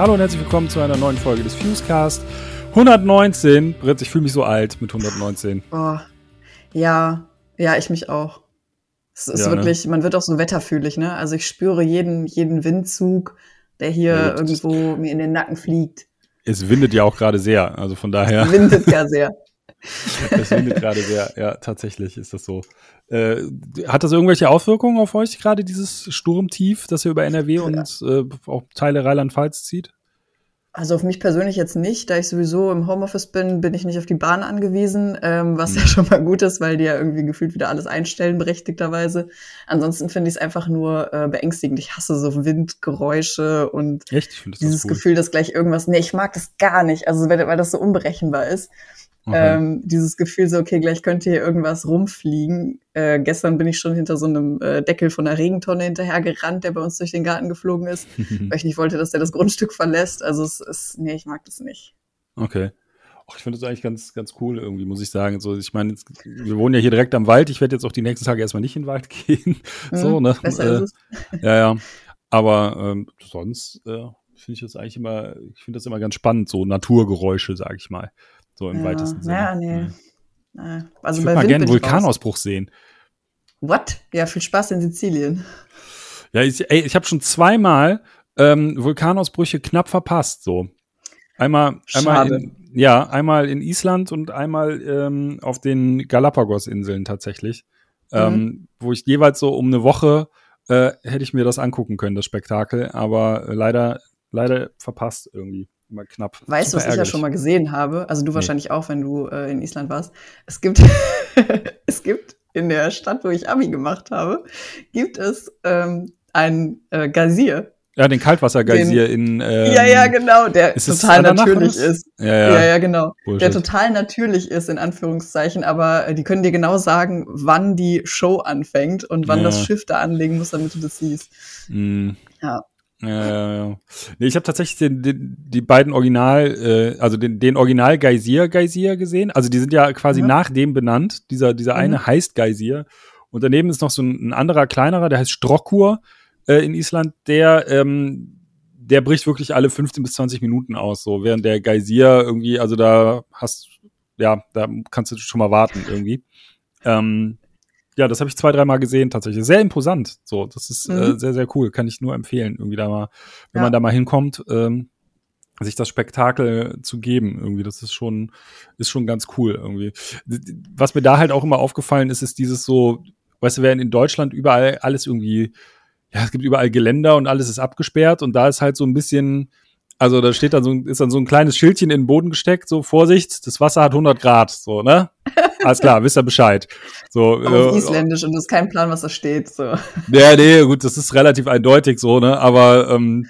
Hallo und herzlich willkommen zu einer neuen Folge des Fusecast. 119. Britt, ich fühle mich so alt mit 119. Oh, ja, ja, ich mich auch. Es ist Ja, ne? wirklich, man wird auch so wetterfühlig, ne? Also ich spüre jeden, jeden Windzug, der hier Ja, irgendwo mir in den Nacken fliegt. Es windet ja auch gerade sehr. Also von daher, Windet ja sehr. es windet gerade sehr. Ja, tatsächlich ist das so. Äh, hat das irgendwelche Auswirkungen auf euch, gerade dieses Sturmtief, das hier über NRW und äh, auch Teile Rheinland-Pfalz zieht? Also auf mich persönlich jetzt nicht, da ich sowieso im Homeoffice bin, bin ich nicht auf die Bahn angewiesen, ähm, was ja schon mal gut ist, weil die ja irgendwie gefühlt wieder alles einstellen, berechtigterweise. Ansonsten finde ich es einfach nur äh, beängstigend. Ich hasse so Windgeräusche und Echt? Finde das dieses cool. Gefühl, dass gleich irgendwas, nee, ich mag das gar nicht, also weil, weil das so unberechenbar ist. Okay. Ähm, dieses Gefühl so, okay, gleich könnte hier irgendwas rumfliegen. Äh, gestern bin ich schon hinter so einem äh, Deckel von einer Regentonne hinterhergerannt, der bei uns durch den Garten geflogen ist, weil ich nicht wollte, dass der das Grundstück verlässt. Also es ist, nee, ich mag das nicht. Okay. Och, ich finde das eigentlich ganz, ganz cool irgendwie, muss ich sagen. So, ich meine, wir wohnen ja hier direkt am Wald. Ich werde jetzt auch die nächsten Tage erstmal nicht in den Wald gehen. so, Hm, ne? Besser Äh, ist es. Ja, ja. Aber ähm, sonst äh, finde ich das eigentlich immer, ich finde das immer ganz spannend, so Naturgeräusche, sage ich mal. So im Ja, weitesten Sinne. ja, nee. Ja. Äh, Ich Also würde mal gerne einen ich raus. Vulkanausbruch sehen. What? Ja, viel Spaß in Sizilien. Ja, ich, ey, ich habe schon zweimal ähm, Vulkanausbrüche knapp verpasst. So einmal, einmal in, ja, einmal in Island und einmal ähm, auf den Galapagos-Inseln tatsächlich, Mhm. ähm, wo ich jeweils so um eine Woche äh, hätte ich mir das angucken können, das Spektakel, aber äh, leider, leider verpasst irgendwie immer knapp. Weißt du, was Super ich ja ärgerlich. schon mal gesehen habe? Also du Nee. wahrscheinlich auch, wenn du äh, in Island warst. Es gibt, es gibt in der Stadt, wo ich Abi gemacht habe, gibt es ähm, ein äh, Geysir. Ja, den Kaltwassergeysir in. Ähm, ja, ja, genau, der total natürlich ist. Ja, Ja, ja. ja, genau. Bullshit. Der total natürlich ist, in Anführungszeichen, aber äh, die können dir genau sagen, wann die Show anfängt und wann Ja. das Schiff da anlegen muss, damit du das siehst. Mm. Ja. Ja, ja, ja. Nee, ich habe tatsächlich den, den, die beiden Original, äh, also den, den Original Geysir Geysir gesehen. Also die sind ja quasi Mhm. nach dem benannt. Dieser, dieser Mhm. eine heißt Geysir. Und daneben ist noch so ein, ein anderer, kleinerer, der heißt Strokkur äh, in Island. Der, ähm, der bricht wirklich alle 15 bis 20 Minuten aus. So während der Geysir irgendwie, also da hast, ja, da kannst du schon mal warten irgendwie. Ähm, ja, das habe ich zwei, dreimal gesehen tatsächlich. Sehr imposant. So, das ist äh, Mhm. sehr, sehr cool. Kann ich nur empfehlen, irgendwie da mal, wenn Ja. man da mal hinkommt, ähm, sich das Spektakel zu geben. Irgendwie, das ist schon, ist schon ganz cool irgendwie. Was mir da halt auch immer aufgefallen ist, ist dieses so, weißt du, während in Deutschland überall alles irgendwie, ja, es gibt überall Geländer und alles ist abgesperrt und da ist halt so ein bisschen, also da steht dann so, ein- ist dann so ein kleines Schildchen in den Boden gesteckt, so Vorsicht, das Wasser hat 100 Grad, so, ne? Alles klar, wisst ihr Bescheid. So, Auf äh, Isländisch und du hast keinen Plan, was da steht. So. ja, nee, gut, das ist relativ eindeutig so, ne? Aber ähm,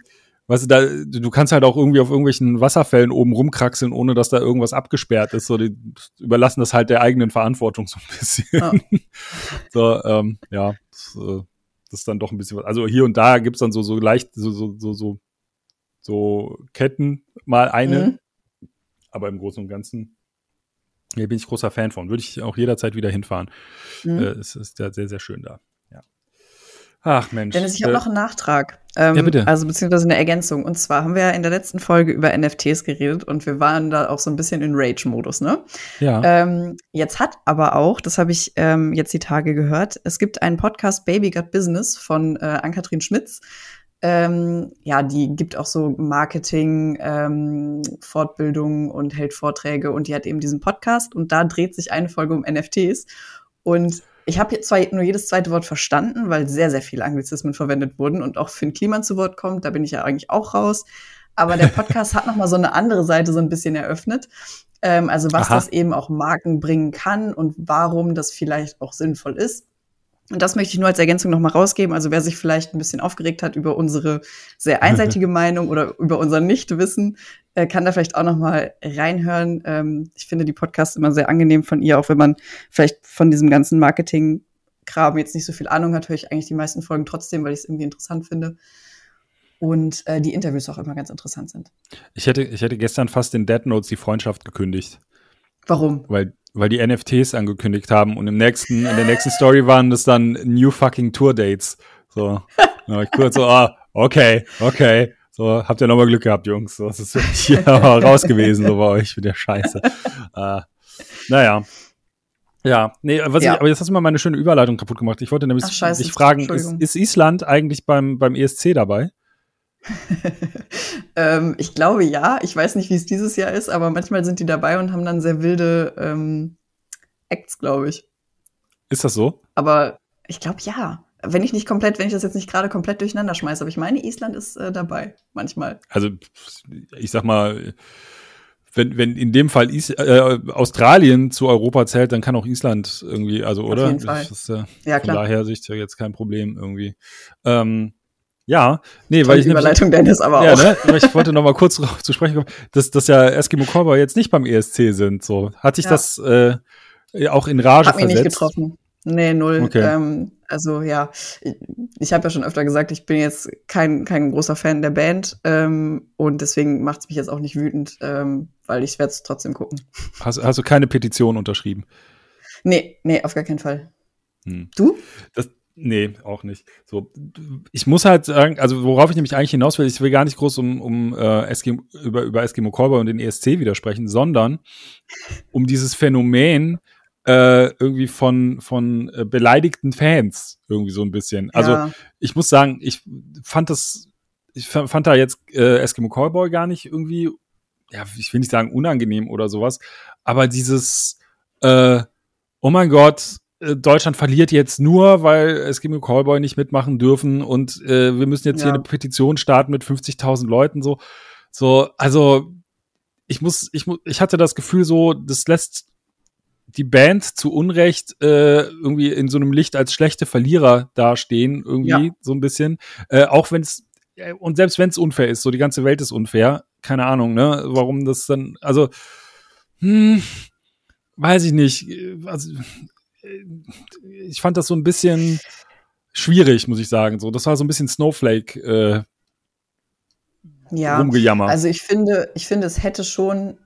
weißt du, da, du kannst halt auch irgendwie auf irgendwelchen Wasserfällen oben rumkraxeln, ohne dass da irgendwas abgesperrt ist. So, die überlassen das halt der eigenen Verantwortung so ein bisschen. Ja. So, ähm, ja, das, äh, das ist dann doch ein bisschen was. Also hier und da gibt's dann so, so leicht, so, so, so, so, so Ketten, mal eine, Mhm. aber im Großen und Ganzen. Hier bin ich großer Fan von. Würde ich auch jederzeit wieder hinfahren. Mhm. Äh, es ist ja sehr, sehr schön da. Ja. Ach Mensch. Dennis, ich habe Äh, noch einen Nachtrag. Ähm, Ja, bitte. Also beziehungsweise eine Ergänzung. Und zwar haben wir ja in der letzten Folge über NFTs geredet und wir waren da auch so ein bisschen in Rage-Modus, ne? ja. Ähm, jetzt hat aber auch, das habe ich ähm, jetzt die Tage gehört, es gibt einen Podcast Baby Got Business von äh, Ann-Kathrin Schmitz. Ähm, ja, die gibt auch so Marketing, ähm, Fortbildungen und hält Vorträge und die hat eben diesen Podcast und da dreht sich eine Folge um NFTs. Und ich habe jetzt zwar nur jedes zweite Wort verstanden, weil sehr, sehr viele Anglizismen verwendet wurden und auch Finn Kliman zu Wort kommt, da bin ich ja eigentlich auch raus. Aber der Podcast hat noch mal so eine andere Seite so ein bisschen eröffnet. Ähm, also was Aha. das eben auch Marken bringen kann und warum das vielleicht auch sinnvoll ist. Und das möchte ich nur als Ergänzung noch mal rausgeben. Also wer sich vielleicht ein bisschen aufgeregt hat über unsere sehr einseitige Meinung oder über unser Nichtwissen, äh, kann da vielleicht auch noch mal reinhören. Ähm, ich finde die Podcasts immer sehr angenehm von ihr, auch wenn man vielleicht von diesem ganzen Marketing-Kram jetzt nicht so viel Ahnung hat, höre ich eigentlich die meisten Folgen trotzdem, weil ich es irgendwie interessant finde. Und äh, die Interviews auch immer ganz interessant sind. Ich hätte, ich hätte gestern fast in Dead Notes die Freundschaft gekündigt, Warum? weil, weil die NFTs angekündigt haben und im nächsten, in der nächsten Story waren das dann New fucking Tour Dates. So. Da war ich kurz so, ah, okay, okay. So, habt ihr nochmal Glück gehabt, Jungs. So, das ist hier raus gewesen, so bei euch mit der Scheiße. äh, naja. Ja, nee, was ja. Ich, aber jetzt hast du mal meine schöne Überleitung kaputt gemacht. Ich wollte nämlich Ach, scheiße, dich fragen, ist, ist Island eigentlich beim, beim ESC dabei? ähm, ich glaube ja. Ich weiß nicht, wie es dieses Jahr ist, aber manchmal sind die dabei und haben dann sehr wilde ähm, Acts, glaube ich. Ist das so? Aber ich glaube ja. Wenn ich nicht komplett, wenn ich das jetzt nicht gerade komplett durcheinander schmeiße, aber ich meine, Island ist äh, dabei, manchmal. Also, ich sag mal, wenn, wenn in dem Fall Is äh, Australien zu Europa zählt, dann kann auch Island irgendwie, also, oder? Auf jeden Fall. Das ist, äh, ja, klar. Von daher Sicht ja jetzt kein Problem irgendwie. Ähm, ja, nee, weil ich Überleitung nämlich, Dennis aber ja, auch. Ne, ich wollte noch mal kurz darauf zu sprechen kommen, dass, dass ja Eskimo Cowboy jetzt nicht beim ESC sind. So hatte ich ja. das äh, auch in Rage Hat versetzt. mich nicht getroffen. Nee, null. Okay. Ähm, also ja, ich, ich habe ja schon öfter gesagt, ich bin jetzt kein, kein großer Fan der Band ähm, und deswegen macht es mich jetzt auch nicht wütend, ähm, weil ich werde es trotzdem gucken. Hast, hast du keine Petition unterschrieben? Nee, nee, auf gar keinen Fall. Hm. Du? Das, Nee, auch nicht. So, ich muss halt sagen, also worauf ich nämlich eigentlich hinaus will, ich will gar nicht groß um, um äh, Eskimo, über, über Eskimo Callboy und den ESC widersprechen, sondern um dieses Phänomen äh, irgendwie von, von äh, beleidigten Fans irgendwie so ein bisschen. Also ja. ich muss sagen, ich fand das, ich fand da jetzt äh, Eskimo Callboy gar nicht irgendwie, ja, ich will nicht sagen unangenehm oder sowas, aber dieses, äh, oh mein Gott, Deutschland verliert jetzt nur, weil Eskimo Callboy nicht mitmachen dürfen und äh, wir müssen jetzt ja. hier eine Petition starten mit 50.000 Leuten so. So, also ich muss, ich muss, ich hatte das Gefühl so, das lässt die Band zu Unrecht äh, irgendwie in so einem Licht als schlechte Verlierer dastehen, irgendwie ja. so ein bisschen. Äh, auch wenn es äh, und selbst wenn es unfair ist, so die ganze Welt ist unfair, keine Ahnung, ne, warum das dann, also hm, weiß ich nicht. Also ich fand das so ein bisschen schwierig, muss ich sagen. So, das war so ein bisschen Snowflake äh, ja, rumgejammer. Also ich finde, ich finde, es hätte schon,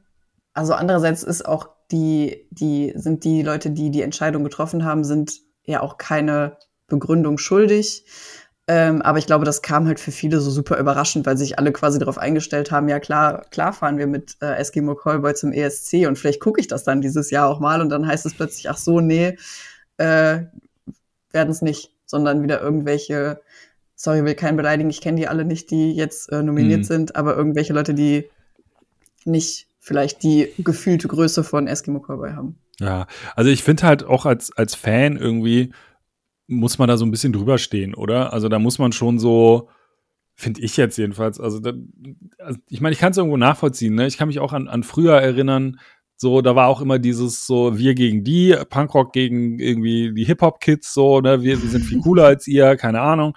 also andererseits ist auch die, die, sind die Leute, die die Entscheidung getroffen haben, sind ja auch keine Begründung schuldig. Ähm, aber ich glaube, das kam halt für viele so super überraschend, weil sich alle quasi darauf eingestellt haben, ja klar, klar fahren wir mit äh, Eskimo Callboy zum ESC und vielleicht gucke ich das dann dieses Jahr auch mal und dann heißt es plötzlich, ach so, nee, äh, werden es nicht, sondern wieder irgendwelche, sorry, will keinen beleidigen, ich kenne die alle nicht, die jetzt äh, nominiert mhm. sind, aber irgendwelche Leute, die nicht vielleicht die gefühlte Größe von Eskimo Callboy haben. Ja, also ich finde halt auch als, als Fan irgendwie, muss man da so ein bisschen drüber stehen, oder? Also da muss man schon so, finde ich jetzt jedenfalls, also, da, also ich meine, ich kann es irgendwo nachvollziehen, ne? Ich kann mich auch an, an früher erinnern, so, da war auch immer dieses so, wir gegen die, Punkrock gegen irgendwie die Hip-Hop-Kids, so, ne, wir, wir sind viel cooler als ihr, keine Ahnung.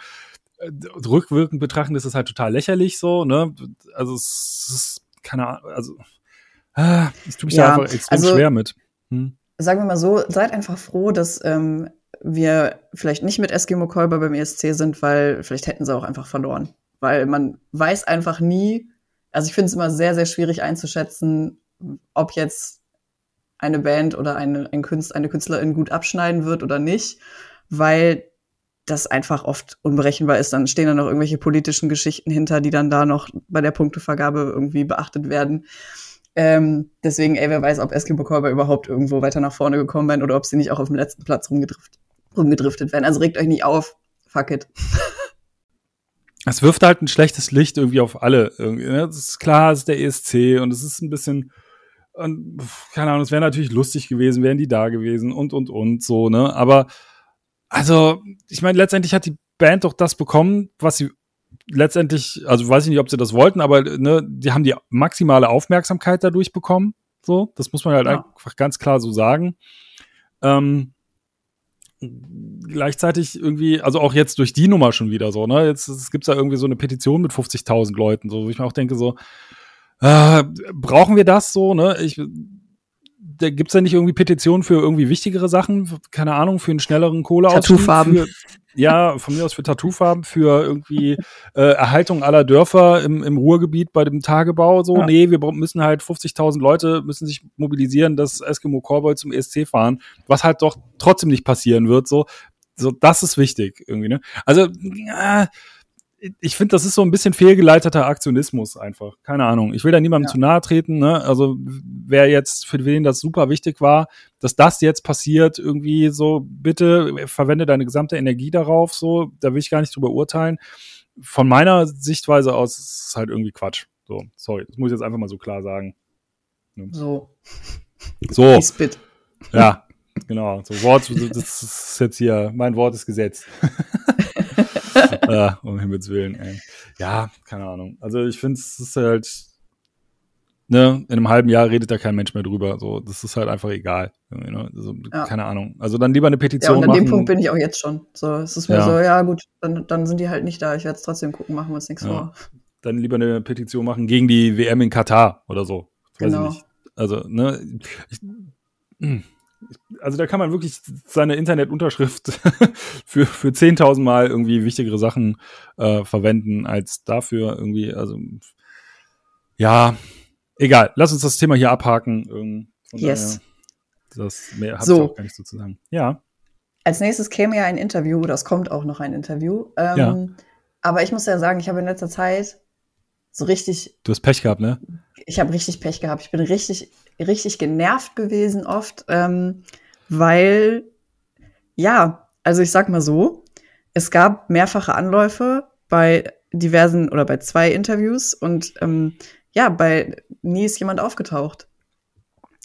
Äh, rückwirkend betrachten ist es halt total lächerlich, so, ne? Also, es ist, keine Ahnung, also, ah, ich tue mich ja, da einfach extrem also, schwer mit. Hm? Sagen wir mal so, seid einfach froh, dass ähm, wir vielleicht nicht mit Eskimo Kolber beim ESC sind, weil vielleicht hätten sie auch einfach verloren. Weil man weiß einfach nie, also ich finde es immer sehr, sehr schwierig einzuschätzen, ob jetzt eine Band oder eine, ein Künstler, eine Künstlerin gut abschneiden wird oder nicht, weil das einfach oft unberechenbar ist. Dann stehen da noch irgendwelche politischen Geschichten hinter, die dann da noch bei der Punktevergabe irgendwie beachtet werden. Ähm, deswegen, ey, wer weiß, ob Eskimo Callboy überhaupt irgendwo weiter nach vorne gekommen wären oder ob sie nicht auch auf dem letzten Platz rumgedriftet, rumgedriftet werden. Also regt euch nicht auf. Fuck it. Es wirft halt ein schlechtes Licht irgendwie auf alle. Irgendwie, ne? Ist klar, es ist der ESC und es ist ein bisschen, und, keine Ahnung, es wäre natürlich lustig gewesen, wären die da gewesen und, und, und, so, ne? Aber, also, ich meine, letztendlich hat die Band doch das bekommen, was sie letztendlich, also weiß ich nicht, ob sie das wollten, aber ne, die haben die maximale Aufmerksamkeit dadurch bekommen. So, das muss man halt ja. einfach ganz klar so sagen. Ähm, gleichzeitig irgendwie, also auch jetzt durch die Nummer schon wieder so, ne? Jetzt, jetzt gibt's da irgendwie so eine Petition mit 50.000 Leuten, so, wo ich mir auch denke, so, äh, brauchen wir das so, ne? Ich, da gibt's ja nicht irgendwie Petitionen für irgendwie wichtigere Sachen, keine Ahnung, für einen schnelleren Kohleausstieg. Tattoofarben. Ja, von mir aus für Tattoofarben, für irgendwie äh, Erhaltung aller Dörfer im, im Ruhrgebiet bei dem Tagebau. So, ja. nee, wir müssen halt 50.000 Leute müssen sich mobilisieren, dass Eskimo Cowboy zum ESC fahren, was halt doch trotzdem nicht passieren wird. So, so das ist wichtig irgendwie. Ne? Also äh, ich finde, das ist so ein bisschen fehlgeleiteter Aktionismus einfach. Keine Ahnung. Ich will da niemandem ja. zu nahe treten. Ne? Also wer jetzt, für wen das super wichtig war, dass das jetzt passiert, irgendwie so, bitte verwende deine gesamte Energie darauf. So, da will ich gar nicht drüber urteilen. Von meiner Sichtweise aus ist es halt irgendwie Quatsch. So, sorry, das muss ich jetzt einfach mal so klar sagen. Ne? So. So. Ja, genau. So Wort, das ist jetzt hier, mein Wort ist Gesetz. ja, um Himmels Willen, ey. Ja, keine Ahnung. Also ich finde, es ist halt, ne, in einem halben Jahr redet da kein Mensch mehr drüber. So, das ist halt einfach egal. Ne? Also, ja. Keine Ahnung. Also dann lieber eine Petition machen. Ja, und an machen. dem Punkt bin ich auch jetzt schon. So, es ist mir ja. so, ja gut, dann, dann sind die halt nicht da. Ich werde es trotzdem gucken, machen wir uns nichts ja. vor. Dann lieber eine Petition machen gegen die WM in Katar oder so. Weiß genau. Also, ne, ich, hm also da kann man wirklich seine Internetunterschrift für, für 10.000 Mal irgendwie wichtigere Sachen äh, verwenden als dafür irgendwie. Also ja, egal. Lass uns das Thema hier abhaken. yes. Daher, das mehr habe so. ich auch gar nicht so zu sagen. Ja. Als nächstes käme ja ein Interview, das kommt auch noch ein Interview. Ähm, ja. Aber ich muss ja sagen, ich habe in letzter Zeit so richtig. Du hast Pech gehabt, ne? Ich habe richtig Pech gehabt. Ich bin richtig richtig genervt gewesen oft, ähm, weil, ja, also ich sag mal so, es gab mehrfache Anläufe bei diversen oder bei zwei Interviews und ähm, ja, bei nie ist jemand aufgetaucht.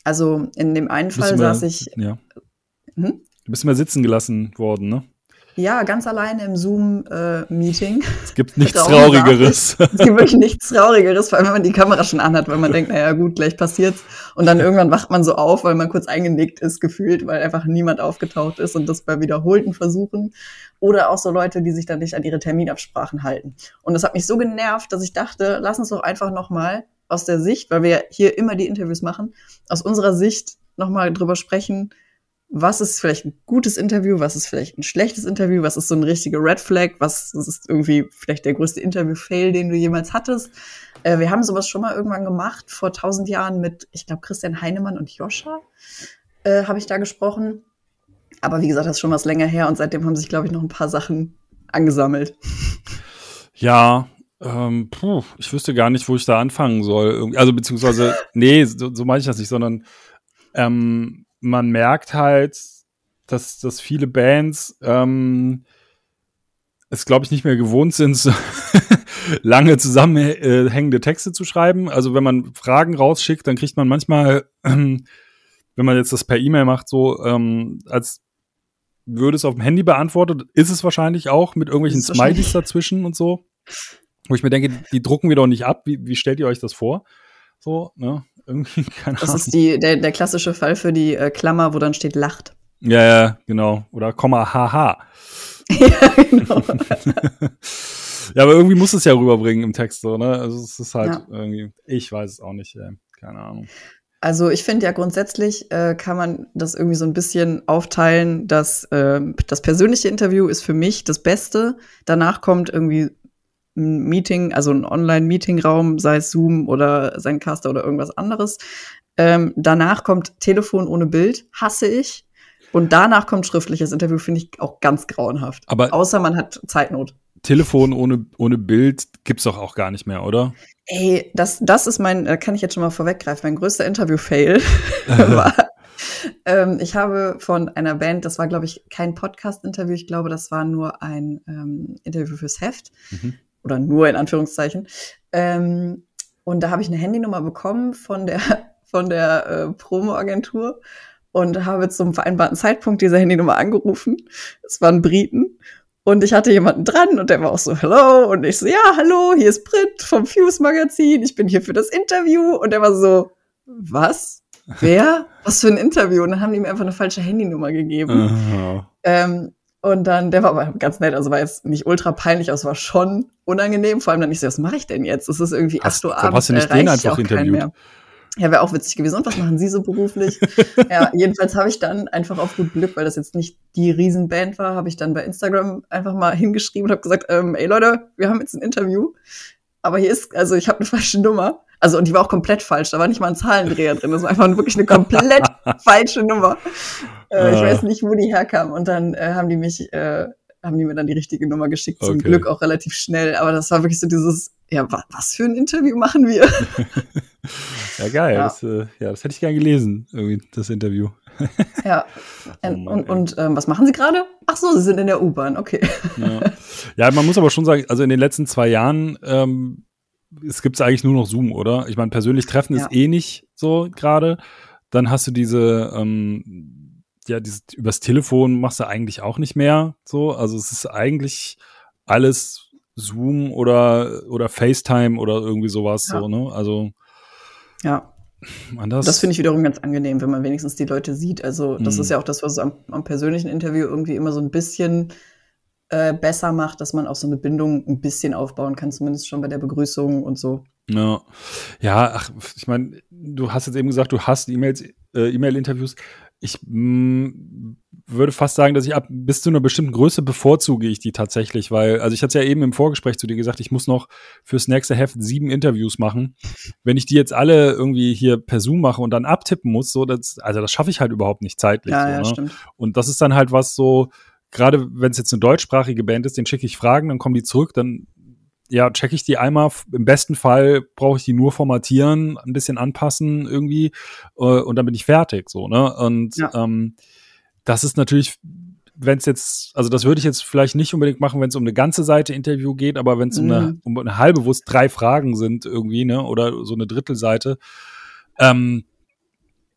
Also in dem einen Fall saß ich. Ja. Hm? Du bist immer sitzen gelassen worden, ne? Ja, ganz alleine im Zoom-Meeting. Äh, es gibt nichts Traurigeres. es gibt wirklich nichts Traurigeres, vor allem wenn man die Kamera schon anhat, weil man denkt, naja gut, gleich passiert's. Und dann irgendwann wacht man so auf, weil man kurz eingenickt ist, gefühlt, weil einfach niemand aufgetaucht ist und das bei wiederholten Versuchen. Oder auch so Leute, die sich dann nicht an ihre Terminabsprachen halten. Und das hat mich so genervt, dass ich dachte, lass uns doch einfach nochmal aus der Sicht, weil wir hier immer die Interviews machen, aus unserer Sicht nochmal drüber sprechen, was ist vielleicht ein gutes Interview, was ist vielleicht ein schlechtes Interview, was ist so eine richtige Red Flag, was ist irgendwie vielleicht der größte Interview-Fail, den du jemals hattest. Äh, wir haben sowas schon mal irgendwann gemacht, vor tausend Jahren mit, ich glaube, Christian Heinemann und Joscha äh, habe ich da gesprochen. Aber wie gesagt, das ist schon was länger her und seitdem haben sich, glaube ich, noch ein paar Sachen angesammelt. Ja, ähm, puh, ich wüsste gar nicht, wo ich da anfangen soll. Also beziehungsweise, nee, so, so meine ich das nicht, sondern ähm, man merkt halt, dass, dass viele Bands ähm, es, glaube ich, nicht mehr gewohnt sind, so lange zusammenhängende Texte zu schreiben. Also wenn man Fragen rausschickt, dann kriegt man manchmal, ähm, wenn man jetzt das per E-Mail macht, so ähm, als würde es auf dem Handy beantwortet, ist es wahrscheinlich auch mit irgendwelchen Smileys dazwischen und so. Wo ich mir denke, die drucken wir doch nicht ab. Wie, wie stellt ihr euch das vor? So, ne? Irgendwie, keine das Ahnung. ist die, der, der klassische Fall für die äh, Klammer, wo dann steht lacht. Ja, ja, genau. Oder Komma, haha. ja, genau. ja, aber irgendwie muss es ja rüberbringen im Text, so, ne? Also es ist halt ja. irgendwie, ich weiß es auch nicht, ey. keine Ahnung. Also ich finde ja grundsätzlich äh, kann man das irgendwie so ein bisschen aufteilen, dass äh, das persönliche Interview ist für mich das Beste. Danach kommt irgendwie ein Meeting, also ein Online-Meeting-Raum, sei es Zoom oder sein Caster oder irgendwas anderes. Ähm, danach kommt Telefon ohne Bild, hasse ich. Und danach kommt schriftliches Interview, finde ich auch ganz grauenhaft. Aber Außer man hat Zeitnot. Telefon ohne, ohne Bild gibt's doch auch gar nicht mehr, oder? Ey, das, das ist mein, da kann ich jetzt schon mal vorweggreifen, mein größter Interview-Fail war, ähm, ich habe von einer Band, das war, glaube ich, kein Podcast-Interview, ich glaube, das war nur ein ähm, Interview fürs Heft. Mhm oder nur in Anführungszeichen. Ähm, und da habe ich eine Handynummer bekommen von der, von der äh, Promo-Agentur und habe zum vereinbarten Zeitpunkt diese Handynummer angerufen. Es waren Briten. Und ich hatte jemanden dran und der war auch so, hello. Und ich so, ja, hallo, hier ist Brit vom Fuse Magazin. Ich bin hier für das Interview. Und er war so, was? Wer? Was für ein Interview? Und dann haben die mir einfach eine falsche Handynummer gegeben. Uh -huh. ähm, und dann, der war aber ganz nett, also war jetzt nicht ultra peinlich, aber es war schon unangenehm. Vor allem dann nicht so, was mache ich denn jetzt? Es ist irgendwie hast, 8 Uhr abends. Hast du nicht den einfach interviewt? Ja, wäre auch witzig gewesen. Und was machen Sie so beruflich? ja, jedenfalls habe ich dann einfach auf gut Glück, weil das jetzt nicht die Riesenband war, habe ich dann bei Instagram einfach mal hingeschrieben und habe gesagt, ähm, ey Leute, wir haben jetzt ein Interview. Aber hier ist, also ich habe eine falsche Nummer. Also, und die war auch komplett falsch. Da war nicht mal ein Zahlendreher drin. Das war einfach wirklich eine komplett falsche Nummer. Äh, ich ah. weiß nicht, wo die herkam. Und dann äh, haben die mich äh, haben die mir dann die richtige Nummer geschickt, zum okay. Glück auch relativ schnell. Aber das war wirklich so dieses, ja, wa was für ein Interview machen wir? ja, geil. Ja. Das, äh, ja, das hätte ich gern gelesen, irgendwie, das Interview. ja. oh Mann, und und ähm, was machen Sie gerade? Ach so, Sie sind in der U-Bahn, okay. ja. ja, man muss aber schon sagen, also in den letzten zwei Jahren, ähm, es gibt eigentlich nur noch Zoom, oder? Ich meine, persönlich treffen ja. ist eh nicht so gerade. Dann hast du diese, ähm, ja, dieses, übers Telefon machst du eigentlich auch nicht mehr so. Also es ist eigentlich alles Zoom oder, oder FaceTime oder irgendwie sowas, ja. so, ne? Also. Ja. Anders. Das finde ich wiederum ganz angenehm, wenn man wenigstens die Leute sieht. Also, das hm. ist ja auch das, was am, am persönlichen Interview irgendwie immer so ein bisschen äh, besser macht, dass man auch so eine Bindung ein bisschen aufbauen kann, zumindest schon bei der Begrüßung und so. Ja, ja ach, ich meine, du hast jetzt eben gesagt, du hast E-Mails, äh, E-Mail-Interviews. Ich mh, mm, würde fast sagen, dass ich ab bis zu einer bestimmten Größe bevorzuge ich die tatsächlich, weil, also ich hatte ja eben im Vorgespräch zu dir gesagt, ich muss noch fürs nächste Heft sieben Interviews machen. Wenn ich die jetzt alle irgendwie hier per Zoom mache und dann abtippen muss, so, das, also das schaffe ich halt überhaupt nicht zeitlich. Ja, so, ja, ne? stimmt. Und das ist dann halt was so, gerade wenn es jetzt eine deutschsprachige Band ist, den schicke ich Fragen, dann kommen die zurück, dann ja, checke ich die einmal. Im besten Fall brauche ich die nur formatieren, ein bisschen anpassen irgendwie äh, und dann bin ich fertig. So, ne? Und ja. ähm, das ist natürlich, wenn es jetzt, also das würde ich jetzt vielleicht nicht unbedingt machen, wenn es um eine ganze Seite Interview geht, aber wenn es mhm. um, eine, um eine halbe, wo es drei Fragen sind irgendwie, ne, oder so eine Drittelseite, ähm,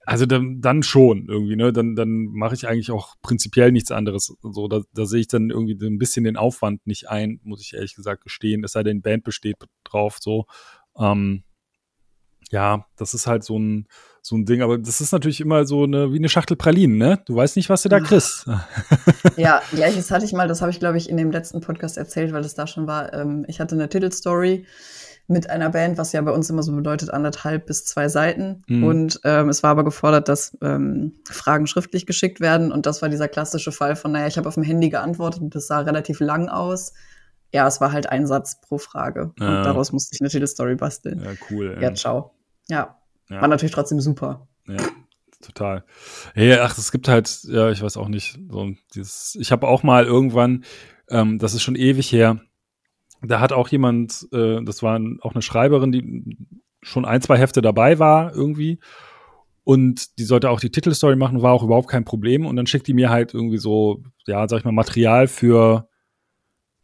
also dann, dann schon irgendwie, ne? Dann, dann mache ich eigentlich auch prinzipiell nichts anderes. So, da, da sehe ich dann irgendwie ein bisschen den Aufwand nicht ein, muss ich ehrlich gesagt gestehen. Es sei denn, Band besteht drauf, so. Ähm, ja, das ist halt so ein, so ein Ding, aber das ist natürlich immer so eine, wie eine Schachtel Pralinen, ne? Du weißt nicht, was du da kriegst. ja, gleiches hatte ich mal, das habe ich, glaube ich, in dem letzten Podcast erzählt, weil es da schon war. Ähm, ich hatte eine Titelstory mit einer Band, was ja bei uns immer so bedeutet, anderthalb bis zwei Seiten. Mhm. Und ähm, es war aber gefordert, dass ähm, Fragen schriftlich geschickt werden. Und das war dieser klassische Fall von, naja, ich habe auf dem Handy geantwortet und das sah relativ lang aus. Ja, es war halt ein Satz pro Frage. Ja. Und daraus musste ich eine Titelstory basteln. Ja, cool. Ja, ciao. Ja. ja. War natürlich trotzdem super. Ja total. Hey, ach, es gibt halt, ja, ich weiß auch nicht, so dieses, ich habe auch mal irgendwann, ähm, das ist schon ewig her, da hat auch jemand, äh, das war auch eine Schreiberin, die schon ein, zwei Hefte dabei war irgendwie. Und die sollte auch die Titelstory machen, war auch überhaupt kein Problem. Und dann schickt die mir halt irgendwie so, ja, sag ich mal, Material für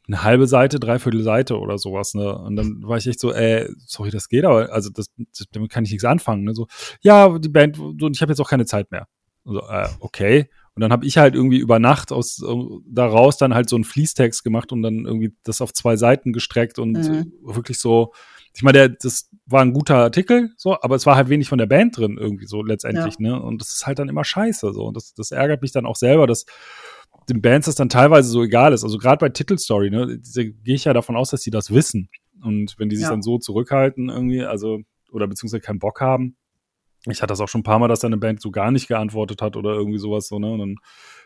eine halbe Seite, dreiviertel Seite oder sowas, ne? Und dann war ich echt so, äh, sorry, das geht aber, also das, damit kann ich nichts anfangen, ne? So, ja, die Band, und ich habe jetzt auch keine Zeit mehr. Also, äh, okay. Und dann habe ich halt irgendwie über Nacht aus äh, daraus dann halt so einen Fließtext gemacht und dann irgendwie das auf zwei Seiten gestreckt und mhm. wirklich so. Ich meine, der, das war ein guter Artikel, so, aber es war halt wenig von der Band drin irgendwie so letztendlich, ja. ne? Und das ist halt dann immer scheiße, so. Und das, das ärgert mich dann auch selber, dass den Bands das dann teilweise so egal ist. Also gerade bei Titelstory, ne, gehe ich ja davon aus, dass sie das wissen. Und wenn die sich ja. dann so zurückhalten irgendwie, also, oder beziehungsweise keinen Bock haben, ich hatte das auch schon ein paar Mal, dass deine Band so gar nicht geantwortet hat oder irgendwie sowas so, ne? Und dann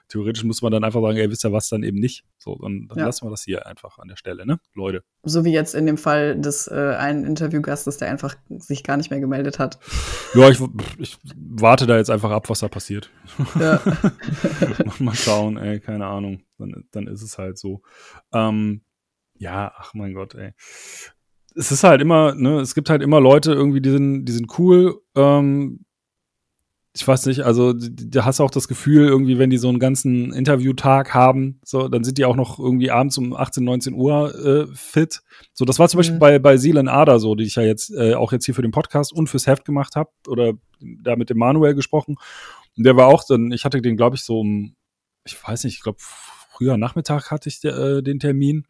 theoretisch muss man dann einfach sagen, ey, wisst ihr was, dann eben nicht. So, dann, dann ja. lassen wir das hier einfach an der Stelle, ne? Leute. So wie jetzt in dem Fall des äh, einen Interviewgastes, der einfach sich gar nicht mehr gemeldet hat. Ja, ich, ich warte da jetzt einfach ab, was da passiert. Ja. Mal schauen, ey, keine Ahnung. Dann, dann ist es halt so. Ähm, ja, ach mein Gott, ey es ist halt immer, ne, es gibt halt immer Leute irgendwie, die sind, die sind cool. Ähm, ich weiß nicht, also da hast du auch das Gefühl, irgendwie, wenn die so einen ganzen Interviewtag haben, so, dann sind die auch noch irgendwie abends um 18, 19 Uhr äh, fit. So, das war zum mhm. Beispiel bei, bei Seelen Ader so, die ich ja jetzt äh, auch jetzt hier für den Podcast und fürs Heft gemacht habe oder da mit dem Manuel gesprochen. Und der war auch dann, ich hatte den, glaube ich, so um, ich weiß nicht, ich glaube, früher Nachmittag hatte ich äh, den Termin.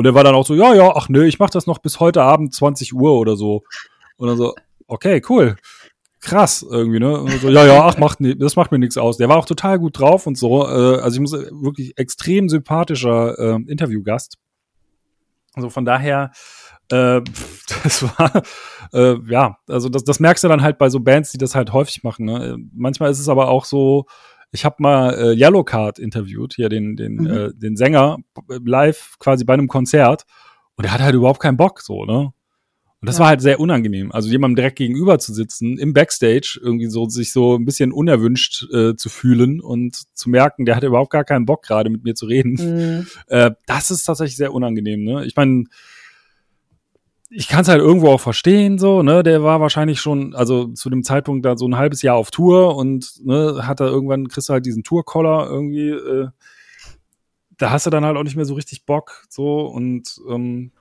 Und er war dann auch so, ja, ja, ach nö, ich mach das noch bis heute Abend 20 Uhr oder so. Und dann so, okay, cool. Krass, irgendwie, ne? Und so, ja, ja, ach, macht, das macht mir nichts aus. Der war auch total gut drauf und so. Äh, also ich muss wirklich extrem sympathischer äh, Interviewgast. Also von daher, äh, das war, äh, ja, also das, das merkst du dann halt bei so Bands, die das halt häufig machen. Ne? Manchmal ist es aber auch so, ich habe mal äh, Yellowcard interviewt, hier den, den, mhm. äh, den Sänger, live quasi bei einem Konzert. Und er hat halt überhaupt keinen Bock, so, ne? Und das ja. war halt sehr unangenehm. Also jemandem direkt gegenüber zu sitzen, im Backstage, irgendwie so sich so ein bisschen unerwünscht äh, zu fühlen und zu merken, der hat überhaupt gar keinen Bock gerade mit mir zu reden. Mhm. Äh, das ist tatsächlich sehr unangenehm. Ne? Ich meine, ich kann es halt irgendwo auch verstehen, so, ne, der war wahrscheinlich schon, also zu dem Zeitpunkt da so ein halbes Jahr auf Tour und ne, hat er irgendwann, kriegst du halt diesen Tour-Collar irgendwie, äh, da hast du dann halt auch nicht mehr so richtig Bock, so, und ähm,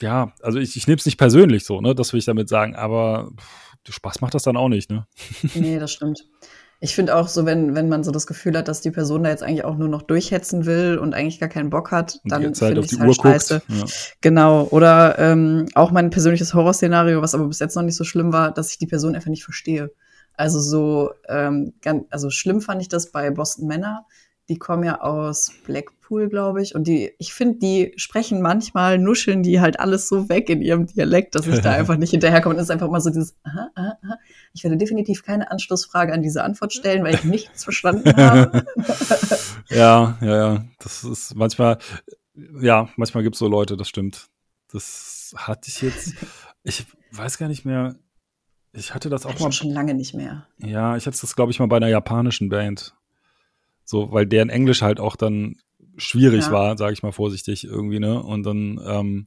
ja, also ich, ich nehme es nicht persönlich so, ne, das will ich damit sagen, aber pff, Spaß macht das dann auch nicht, ne? Nee, das stimmt. Ich finde auch so, wenn, wenn man so das Gefühl hat, dass die Person da jetzt eigentlich auch nur noch durchhetzen will und eigentlich gar keinen Bock hat, dann finde ich es halt scheiße. Ja. Genau. Oder ähm, auch mein persönliches Horrorszenario, was aber bis jetzt noch nicht so schlimm war, dass ich die Person einfach nicht verstehe. Also so, ähm, ganz, also schlimm fand ich das bei Boston Männer die kommen ja aus Blackpool, glaube ich. Und die, ich finde, die sprechen manchmal, nuscheln die halt alles so weg in ihrem Dialekt, dass ich da einfach nicht hinterherkomme. Und es ist einfach mal so dieses, aha, aha, aha. Ich werde definitiv keine Anschlussfrage an diese Antwort stellen, weil ich nichts verstanden habe. ja, ja, ja. Das ist manchmal, ja, manchmal gibt es so Leute, das stimmt. Das hatte ich jetzt, ich weiß gar nicht mehr. Ich hatte das auch ich mal. Schon lange nicht mehr. Ja, ich hatte das, glaube ich, mal bei einer japanischen Band. So, weil deren Englisch halt auch dann schwierig ja. war, sage ich mal vorsichtig irgendwie, ne? Und dann ähm,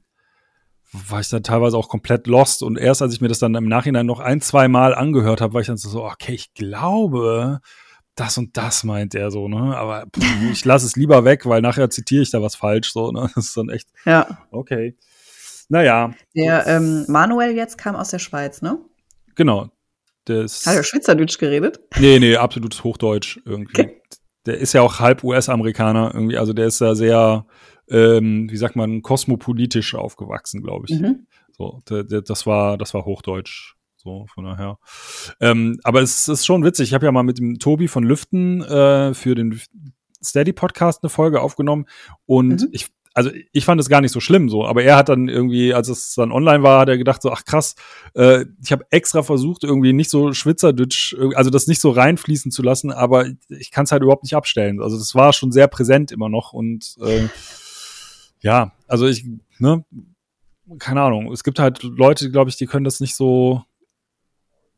war ich dann teilweise auch komplett lost. Und erst als ich mir das dann im Nachhinein noch ein, zwei Mal angehört habe, war ich dann so, okay, ich glaube, das und das meint er so, ne? Aber pff, ich lasse es lieber weg, weil nachher zitiere ich da was falsch, so, ne? Das ist dann echt. Ja. Okay. Naja. Der ähm, Manuel jetzt kam aus der Schweiz, ne? Genau. Das, Hat er Schweizerdeutsch geredet? Nee, nee, absolut Hochdeutsch irgendwie. Okay der ist ja auch halb US-Amerikaner irgendwie, also der ist ja sehr, ähm, wie sagt man, kosmopolitisch aufgewachsen, glaube ich. Mhm. So, das war, das war Hochdeutsch. So, von daher. Ähm, aber es ist schon witzig. Ich habe ja mal mit dem Tobi von Lüften äh, für den Steady Podcast eine Folge aufgenommen und mhm. ich also ich fand es gar nicht so schlimm so, aber er hat dann irgendwie, als es dann online war, hat er gedacht so, ach krass, äh, ich habe extra versucht irgendwie nicht so Schwitzerdütsch, also das nicht so reinfließen zu lassen, aber ich kann es halt überhaupt nicht abstellen. Also das war schon sehr präsent immer noch und äh, ja, also ich, ne, keine Ahnung, es gibt halt Leute, glaube ich, die können das nicht so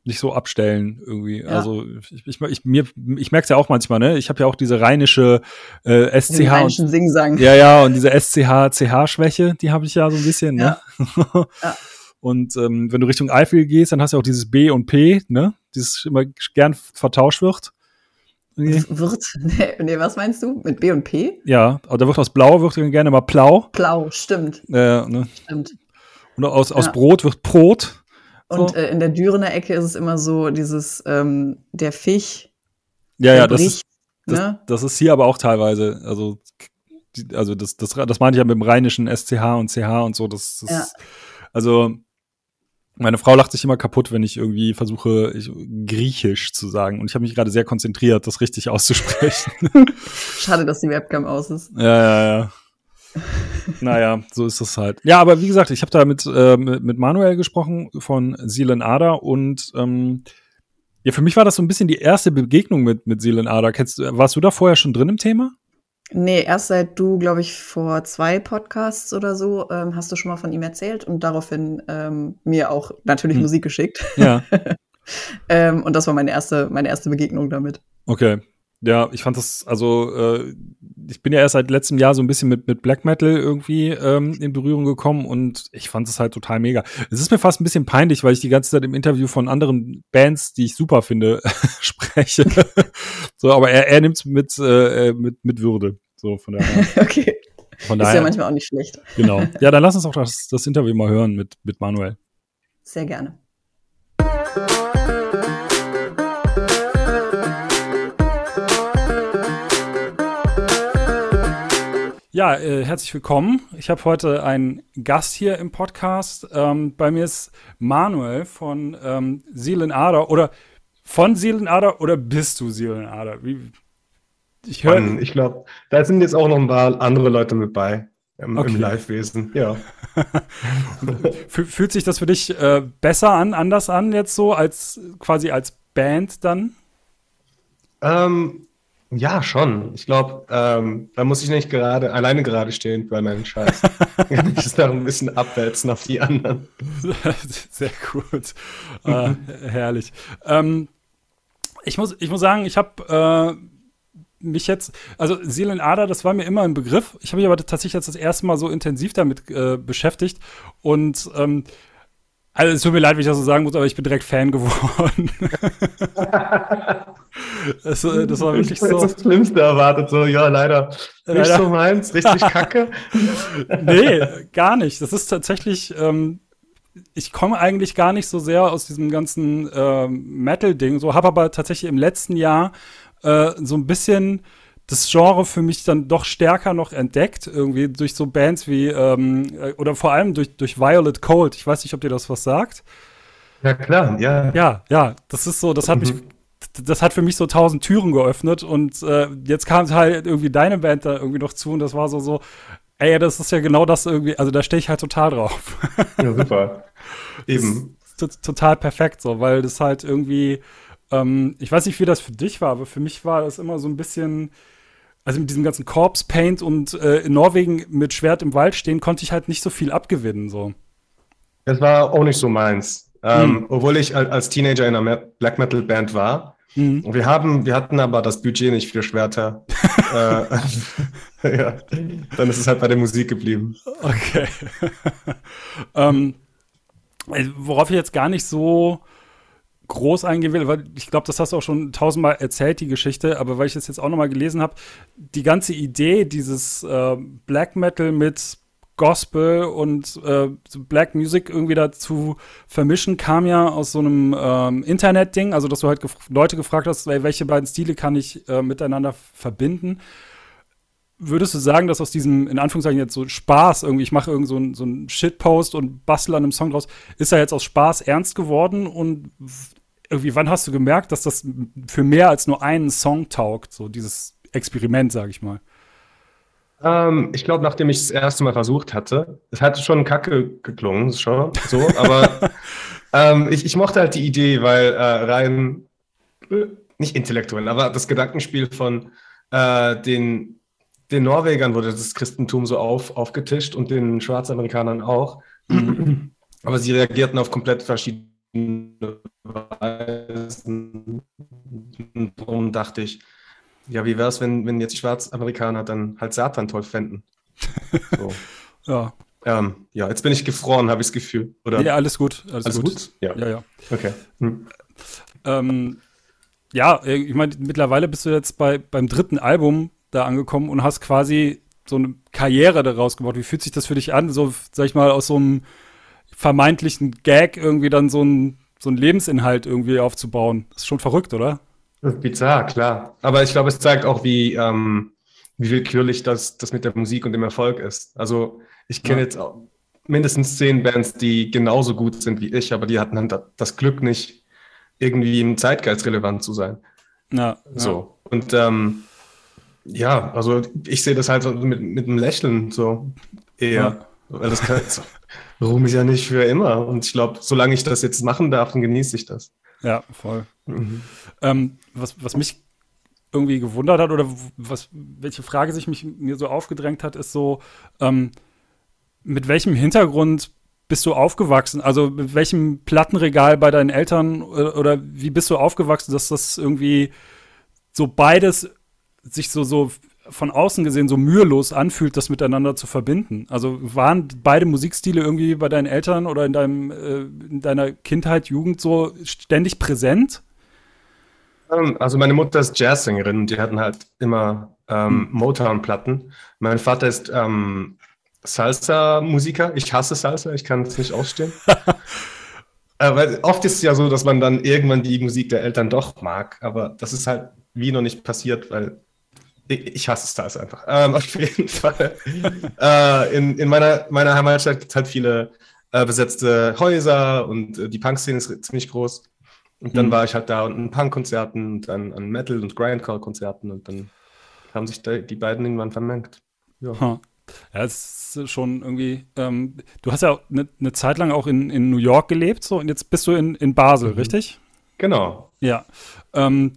nicht so abstellen irgendwie. Ja. Also ich, ich, ich, mir, ich merke es ja auch manchmal, ne? Ich habe ja auch diese rheinische äh, SCH. Den rheinischen und, Singsang. Ja, ja, und diese SCH-CH-Schwäche, die habe ich ja so ein bisschen, ne? Ja. ja. Und ähm, wenn du Richtung Eifel gehst, dann hast du auch dieses B und P, ne? Dieses immer gern vertauscht wird. Okay. Wird? Nee, nee, was meinst du? Mit B und P? Ja, aber da wird aus Blau wird gerne mal Plau. Plau, stimmt. Ja, ne? Stimmt. Und aus, aus Brot wird Brot. Und so. äh, in der Dürener Ecke ist es immer so dieses, ähm, der Fisch. Ja, ja, das, bricht, ist, das, ne? das ist hier aber auch teilweise. Also, die, also das, das, das meinte ich ja mit dem rheinischen SCH und CH und so. Das, das ja. Also, meine Frau lacht sich immer kaputt, wenn ich irgendwie versuche, ich, Griechisch zu sagen. Und ich habe mich gerade sehr konzentriert, das richtig auszusprechen. Schade, dass die Webcam aus ist. Ja, ja, ja naja, so ist es halt. Ja, aber wie gesagt, ich habe da mit, äh, mit Manuel gesprochen von Seelen Ader und ähm, ja, für mich war das so ein bisschen die erste Begegnung mit, mit Seelen Ader. Kennst, warst du da vorher schon drin im Thema? Nee, erst seit du, glaube ich, vor zwei Podcasts oder so ähm, hast du schon mal von ihm erzählt und daraufhin ähm, mir auch natürlich hm. Musik geschickt. Ja. ähm, und das war meine erste, meine erste Begegnung damit. Okay. Ja, ich fand das, also äh, ich bin ja erst seit letztem Jahr so ein bisschen mit, mit Black Metal irgendwie ähm, in Berührung gekommen und ich fand es halt total mega. Es ist mir fast ein bisschen peinlich, weil ich die ganze Zeit im Interview von anderen Bands, die ich super finde, spreche. so, aber er, er nimmt es mit, äh, mit, mit Würde. So von daher. okay. Von daher, ist ja manchmal auch nicht schlecht. genau. Ja, dann lass uns auch das, das Interview mal hören mit, mit Manuel. Sehr gerne. Ja, äh, herzlich willkommen. Ich habe heute einen Gast hier im Podcast. Ähm, bei mir ist Manuel von ähm, Seelenader oder von Seelenader oder bist du Seelenader? Wie, ich höre. Ich glaube, da sind jetzt auch noch ein paar andere Leute mit bei im, okay. im Live-Wesen. Ja. Fühlt sich das für dich äh, besser an, anders an jetzt so als quasi als Band dann? Ähm, Ja, schon. Ich glaube, ähm, da muss ich nicht gerade alleine gerade stehen bei meinem Scheiß. Kann ich es da ein bisschen abwälzen auf die anderen. Sehr gut. äh, herrlich. Ähm, ich, muss, ich muss sagen, ich habe äh, mich jetzt, also Seelenader, das war mir immer ein Begriff. Ich habe mich aber tatsächlich jetzt das erste Mal so intensiv damit äh, beschäftigt. Und ähm, also es tut mir leid, wenn ich das so sagen muss, aber ich bin direkt Fan geworden. das, äh, das, war wirklich so. Das Schlimmste erwartet, so, ja, leider. Nicht leider. so meins, richtig kacke. nee, gar nicht. Das ist tatsächlich, ähm, ich komme eigentlich gar nicht so sehr aus diesem ganzen ähm, Metal-Ding, so habe aber tatsächlich im letzten Jahr äh, so ein bisschen das Genre für mich dann doch stärker noch entdeckt, irgendwie durch so Bands wie, ähm, äh, oder vor allem durch, durch Violet Cold. Ich weiß nicht, ob dir das was sagt. Ja, klar, ja. Ja, ja, das ist so, das hat mhm. mich, das hat für mich so tausend Türen geöffnet und äh, jetzt kam halt irgendwie deine Band da irgendwie noch zu und das war so, so, ey, das ist ja genau das irgendwie, also da stehe ich halt total drauf. Ja, super. Eben. Total perfekt so, weil das halt irgendwie, ähm, ich weiß nicht, wie das für dich war, aber für mich war das immer so ein bisschen, also mit diesem ganzen Corpse Paint und äh, in Norwegen mit Schwert im Wald stehen, konnte ich halt nicht so viel abgewinnen. So. Das war auch nicht so meins. Ähm, mhm. Obwohl ich als Teenager in einer Black Metal Band war. Mhm. Wir haben, wir hatten aber das Budget nicht für Schwerter. äh, ja, dann ist es halt bei der Musik geblieben. Okay. ähm, worauf ich jetzt gar nicht so groß eingehen will, weil ich glaube, das hast du auch schon tausendmal erzählt, die Geschichte, aber weil ich das jetzt auch nochmal gelesen habe, die ganze Idee dieses äh, Black Metal mit Gospel und äh, Black Music irgendwie dazu vermischen, kam ja aus so einem ähm, Internet-Ding, also dass du halt gef Leute gefragt hast, welche beiden Stile kann ich äh, miteinander verbinden. Würdest du sagen, dass aus diesem, in Anführungszeichen jetzt so Spaß, irgendwie, ich mache irgend so einen so Shitpost und bastel an einem Song draus, ist er jetzt aus Spaß ernst geworden und irgendwie, wann hast du gemerkt, dass das für mehr als nur einen Song taugt, so dieses Experiment, sage ich mal? Ähm, ich glaube, nachdem ich das erste Mal versucht hatte, es hatte schon kacke geklungen, schon so, aber ähm, ich, ich, mochte halt die Idee, weil äh, rein, äh, nicht intellektuell, aber das Gedankenspiel von äh, den, den Norwegern wurde das Christentum so auf, aufgetischt und den Schwarzamerikanern auch. Mhm. aber sie reagierten auf komplett verschiedene Weisen. Und dachte ich, ja, wie wäre es, wenn, wenn jetzt die Schwarzamerikaner dann halt Satan toll fänden? So. ja. Ähm, ja, jetzt bin ich gefroren, habe ich das Gefühl. Oder? Ja, alles gut. Alles, alles gut? gut? Ja. ja, ja. Okay. Hm. Ähm, ja, ich meine, mittlerweile bist du jetzt bei, beim dritten Album da angekommen und hast quasi so eine Karriere daraus gemacht. Wie fühlt sich das für dich an? So, sag ich mal, aus so einem vermeintlichen Gag irgendwie dann so ein, so ein Lebensinhalt irgendwie aufzubauen. Das ist schon verrückt, oder? Das ist bizarr, klar. Aber ich glaube, es zeigt auch, wie, ähm, wie willkürlich das, das mit der Musik und dem Erfolg ist. Also ich kenne ja. jetzt auch mindestens zehn Bands, die genauso gut sind wie ich, aber die hatten dann das Glück nicht, irgendwie im Zeitgeist relevant zu sein. Ja. So. Und ähm, ja, also ich sehe das halt mit, mit einem Lächeln so eher. Ja. Weil das kann, so, Ruhm ist ja nicht für immer. Und ich glaube, solange ich das jetzt machen darf, dann genieße ich das. Ja, voll. Mhm. Ähm, was, was mich irgendwie gewundert hat oder was, welche Frage sich mich, mir so aufgedrängt hat, ist so, ähm, mit welchem Hintergrund bist du aufgewachsen? Also mit welchem Plattenregal bei deinen Eltern oder, oder wie bist du aufgewachsen, dass das irgendwie so beides sich so, so von außen gesehen so mühelos anfühlt, das miteinander zu verbinden. Also waren beide Musikstile irgendwie bei deinen Eltern oder in, deinem, äh, in deiner Kindheit, Jugend so ständig präsent? Ähm, also meine Mutter ist Jazzsängerin und die hatten halt immer ähm, hm. Motown-Platten. Mein Vater ist ähm, Salsa-Musiker. Ich hasse Salsa, ich kann es nicht ausstehen. äh, weil oft ist es ja so, dass man dann irgendwann die Musik der Eltern doch mag, aber das ist halt wie noch nicht passiert, weil ich hasse Stars einfach. Ähm, auf jeden Fall. äh, in, in meiner, meiner Heimatstadt gibt es halt viele äh, besetzte Häuser und äh, die Punk-Szene ist ziemlich groß. Und dann mhm. war ich halt da an Punk-Konzerten und dann an Metal- und Grindcore-Konzerten und dann haben sich da, die beiden irgendwann vermengt. Ja. Huh. Ja, es ist schon irgendwie. Ähm, du hast ja eine ne Zeit lang auch in, in New York gelebt, so und jetzt bist du in, in Basel, mhm. richtig? Genau. Ja. Ähm,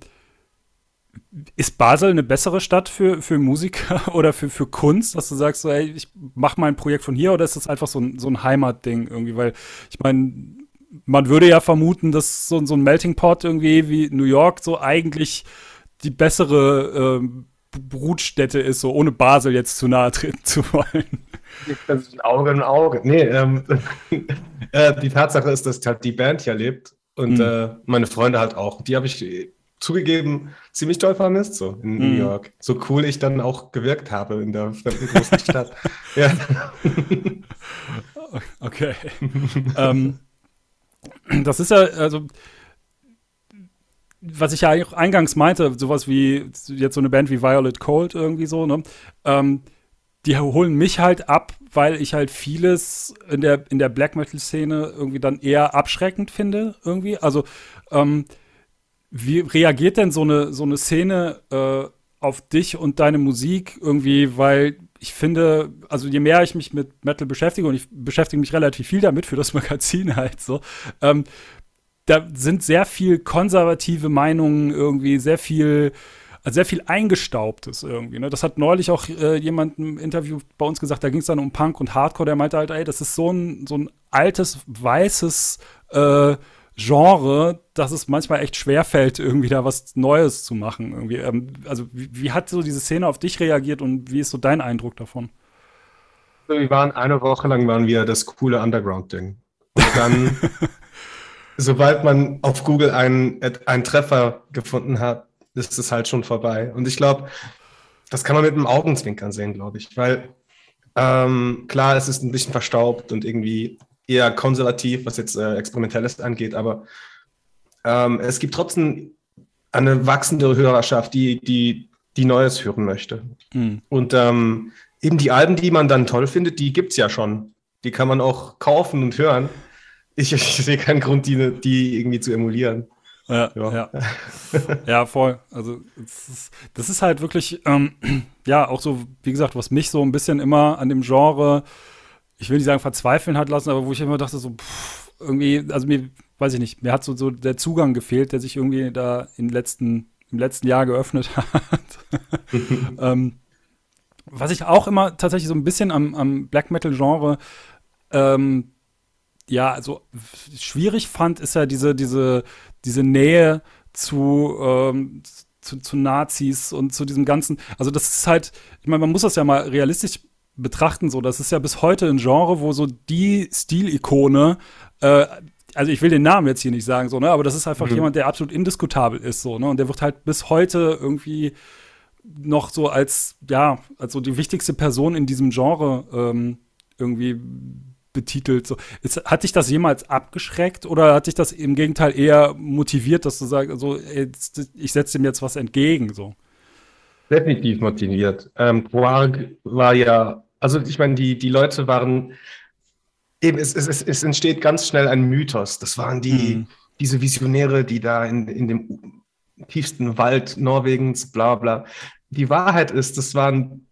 ist Basel eine bessere Stadt für, für Musiker oder für, für Kunst, dass du sagst, so, ey, ich mach mal ein Projekt von hier oder ist das einfach so ein, so ein Heimatding irgendwie? Weil ich meine, man würde ja vermuten, dass so, so ein Melting Pot irgendwie wie New York so eigentlich die bessere ähm, Brutstätte ist, so ohne Basel jetzt zu nahe treten zu wollen. Das ist ein Auge in Auge. Nee, ähm, äh, die Tatsache ist, dass halt die Band hier lebt und mhm. äh, meine Freunde halt auch. Die habe ich zugegeben ziemlich toll vermisst, so in mhm. New York. So cool ich dann auch gewirkt habe in der fremden großen Stadt. ja. Okay. ähm, das ist ja, also was ich ja eingangs meinte, sowas wie jetzt so eine Band wie Violet Cold irgendwie so, ne? Ähm, die holen mich halt ab, weil ich halt vieles in der, in der Black Metal-Szene irgendwie dann eher abschreckend finde, irgendwie. Also, ähm, wie reagiert denn so eine, so eine Szene äh, auf dich und deine Musik irgendwie? Weil ich finde, also je mehr ich mich mit Metal beschäftige, und ich beschäftige mich relativ viel damit für das Magazin halt so, ähm, da sind sehr viel konservative Meinungen irgendwie, sehr viel, also sehr viel Eingestaubtes irgendwie. Ne? Das hat neulich auch äh, jemand im Interview bei uns gesagt, da ging es dann um Punk und Hardcore, der meinte halt, ey, das ist so ein, so ein altes, weißes äh, Genre, dass es manchmal echt schwerfällt, irgendwie da was Neues zu machen. Irgendwie. Ähm, also, wie, wie, hat so diese Szene auf dich reagiert und wie ist so dein Eindruck davon? Wir waren eine Woche lang waren wir das coole Underground-Ding. Und dann sobald man auf Google einen, einen Treffer gefunden hat, ist es halt schon vorbei. Und ich glaube, das kann man mit einem Augenzwinkern sehen, glaube ich, weil ähm, klar, es ist ein bisschen verstaubt und irgendwie eher konservativ, was jetzt äh, Experimentelles angeht, aber ähm, es gibt trotzdem eine wachsende Hörerschaft, die, die, die Neues hören möchte. Mhm. Und ähm, eben die Alben, die man dann toll findet, die gibt es ja schon. Die kann man auch kaufen und hören. Ich, ich sehe keinen Grund, die, die irgendwie zu emulieren. Ja, ja. Ja, ja voll. Also, das ist, das ist halt wirklich, ähm, ja, auch so, wie gesagt, was mich so ein bisschen immer an dem Genre, ich will nicht sagen verzweifeln hat lassen, aber wo ich immer dachte, so, pff, irgendwie, also mir, weiß ich nicht, mir hat so, so der Zugang gefehlt, der sich irgendwie da im letzten, im letzten Jahr geöffnet hat. ähm, was ich auch immer tatsächlich so ein bisschen am, am Black Metal-Genre ähm, ja, also schwierig fand, ist ja diese, diese, diese Nähe zu, ähm, zu, zu, Nazis und zu diesem ganzen, also das ist halt, ich meine, man muss das ja mal realistisch betrachten, so, das ist ja bis heute ein Genre, wo so die Stilikone, äh, also ich will den Namen jetzt hier nicht sagen, so, ne, aber das ist einfach mhm. jemand, der absolut indiskutabel ist, so, ne, und der wird halt bis heute irgendwie noch so als, ja, als so die wichtigste Person in diesem Genre ähm, irgendwie betitelt. So. Ist, hat dich das jemals abgeschreckt oder hat dich das im Gegenteil eher motiviert, dass du sagst, also, ich setze dem jetzt was entgegen? So? Definitiv motiviert. Ähm, Quark war ja, also ich meine, die, die Leute waren, eben, es, es, es entsteht ganz schnell ein Mythos. Das waren die, mhm. diese Visionäre, die da in, in dem tiefsten Wald Norwegens, bla bla. Die Wahrheit ist, das waren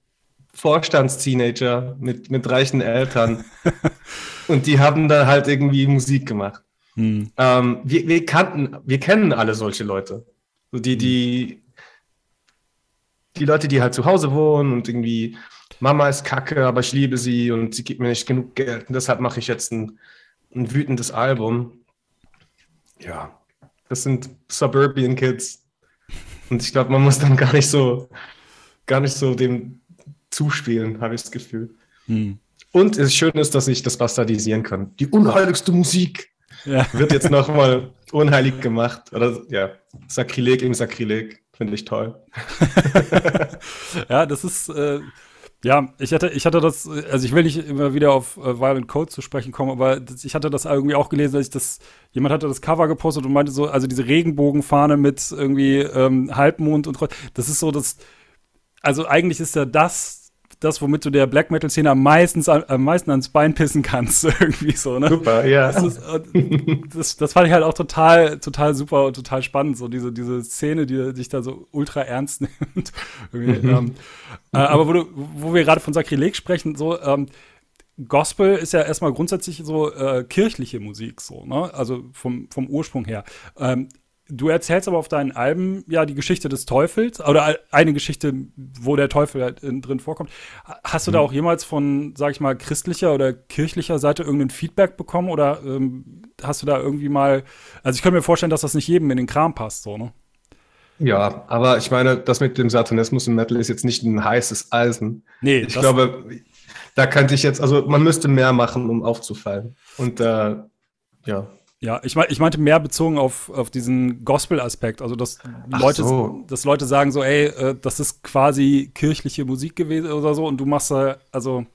Vorstandsteenager mit, mit reichen Eltern. und die haben da halt irgendwie Musik gemacht. Hm. Ähm, wir, wir kannten, wir kennen alle solche Leute. Die, die, die Leute, die halt zu Hause wohnen und irgendwie, Mama ist kacke, aber ich liebe sie und sie gibt mir nicht genug Geld. Und deshalb mache ich jetzt ein, ein wütendes Album. Ja, das sind Suburban Kids. Und ich glaube, man muss dann gar nicht so, gar nicht so dem zuspielen, habe ich das Gefühl. Hm. Und es schön ist, dass ich das bastardisieren kann. Die unheiligste Musik ja. wird jetzt nochmal unheilig gemacht. Oder ja, Sakrileg im Sakrileg. Finde ich toll. ja, das ist. Äh ja, ich hatte, ich hatte das, also ich will nicht immer wieder auf äh, Violent Code zu sprechen kommen, aber das, ich hatte das irgendwie auch gelesen, dass ich das, jemand hatte das Cover gepostet und meinte so, also diese Regenbogenfahne mit irgendwie ähm, Halbmond und das ist so das, also eigentlich ist ja das das, womit du der Black Metal-Szene am, meisten, am meisten ans Bein pissen kannst, irgendwie so, ne? Super, ja. Das, ist, das, das, fand ich halt auch total, total super und total spannend, so diese, diese Szene, die sich da so ultra ernst nimmt. Mhm. ähm, äh, aber wo, du, wo wir gerade von Sakrileg sprechen, so, ähm, Gospel ist ja erstmal grundsätzlich so äh, kirchliche Musik, so, ne? Also vom, vom Ursprung her. Ähm, du erzählst aber auf deinen Alben ja die Geschichte des Teufels oder eine Geschichte, wo der Teufel halt drin vorkommt. Hast du mhm. da auch jemals von, sag ich mal, christlicher oder kirchlicher Seite irgendein Feedback bekommen oder ähm, hast du da irgendwie mal, also ich könnte mir vorstellen, dass das nicht jedem in den Kram passt, so, ne? Ja, aber ich meine, das mit dem Satanismus im Metal ist jetzt nicht ein heißes Eisen. Nee. Ich glaube, da könnte ich jetzt, also man müsste mehr machen, um aufzufallen. Und äh, ja. Ja, ich, mein, ich meinte mehr bezogen auf, auf diesen Gospel-Aspekt. Also, dass Leute, so. dass Leute sagen so, ey, äh, das ist quasi kirchliche Musik gewesen oder so und du machst da, also,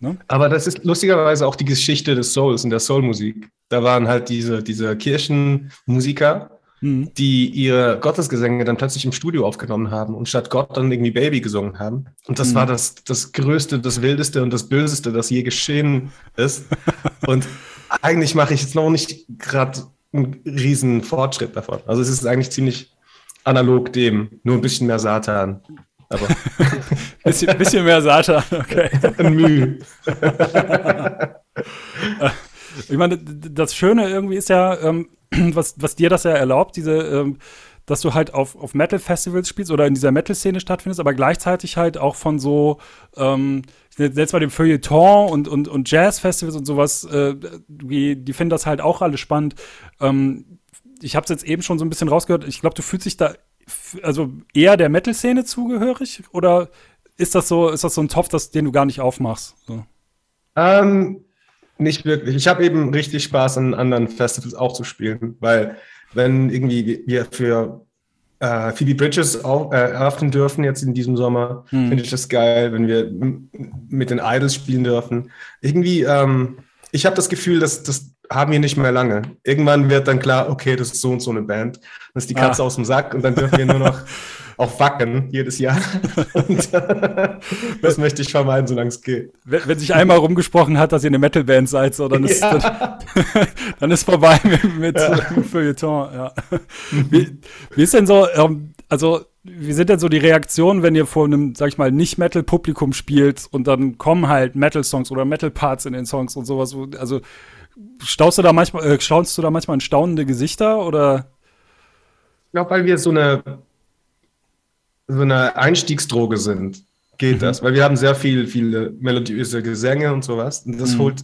ne? Aber das ist lustigerweise auch die Geschichte des Souls und der Soul-Musik. Da waren halt diese, diese Kirchenmusiker, mhm. die ihre Gottesgesänge dann plötzlich im Studio aufgenommen haben und statt Gott dann irgendwie Baby gesungen haben. Und das mhm. war das, das Größte, das Wildeste und das Böseste, das je geschehen ist. und eigentlich mache ich jetzt noch nicht gerade einen riesen Fortschritt davon. Also es ist eigentlich ziemlich analog dem, nur ein bisschen mehr Satan. Aber bisschen, bisschen mehr Satan, okay. Ein Mühe. ich meine, das Schöne irgendwie ist ja, ähm, was, was dir das ja erlaubt, diese, ähm, dass du halt auf, auf Metal-Festivals spielst oder in dieser Metal-Szene stattfindest, aber gleichzeitig halt auch von so, ähm, jetzt mal dem Feuilleton und, und, und Jazz-Festivals und sowas, äh, die, die finden das halt auch alle spannend. Ähm, ich habe es jetzt eben schon so ein bisschen rausgehört. Ich glaube, du fühlst dich da also eher der Metal-Szene zugehörig oder ist das so, ist das so ein Topf, das, den du gar nicht aufmachst? So? Ähm, nicht wirklich. Ich habe eben richtig Spaß an anderen Festivals auch zu spielen, weil wenn irgendwie wir für äh, Phoebe Bridges auch, äh, eröffnen dürfen jetzt in diesem Sommer, hm. finde ich das geil, wenn wir mit den Idols spielen dürfen. Irgendwie, ähm, ich habe das Gefühl, dass das haben wir nicht mehr lange. Irgendwann wird dann klar, okay, das ist so und so eine Band. Dann ist die Katze ah. aus dem Sack und dann dürfen wir nur noch auch wacken jedes Jahr. Und das möchte ich vermeiden, solange es geht. Wenn, wenn, sich einmal rumgesprochen hat, dass ihr eine Metalband seid, so, dann, ist, ja. dann, dann, ist vorbei mit, mit ja. Feuilleton. Ja. Wie, wie ist denn so, ähm, also wie sind denn so die Reaktionen, wenn ihr vor einem, sag ich mal, nicht Metal-Publikum spielt und dann kommen halt Metal-Songs oder Metal-Parts in den Songs und sowas? Also staust du da manchmal, äh, staunst du da manchmal in staunende Gesichter oder? Ich glaube, weil wir so eine so eine Einstiegsdroge sind, geht mhm. das. Weil wir haben sehr viel, viele melodiöse Gesänge und sowas. Und das mhm. holt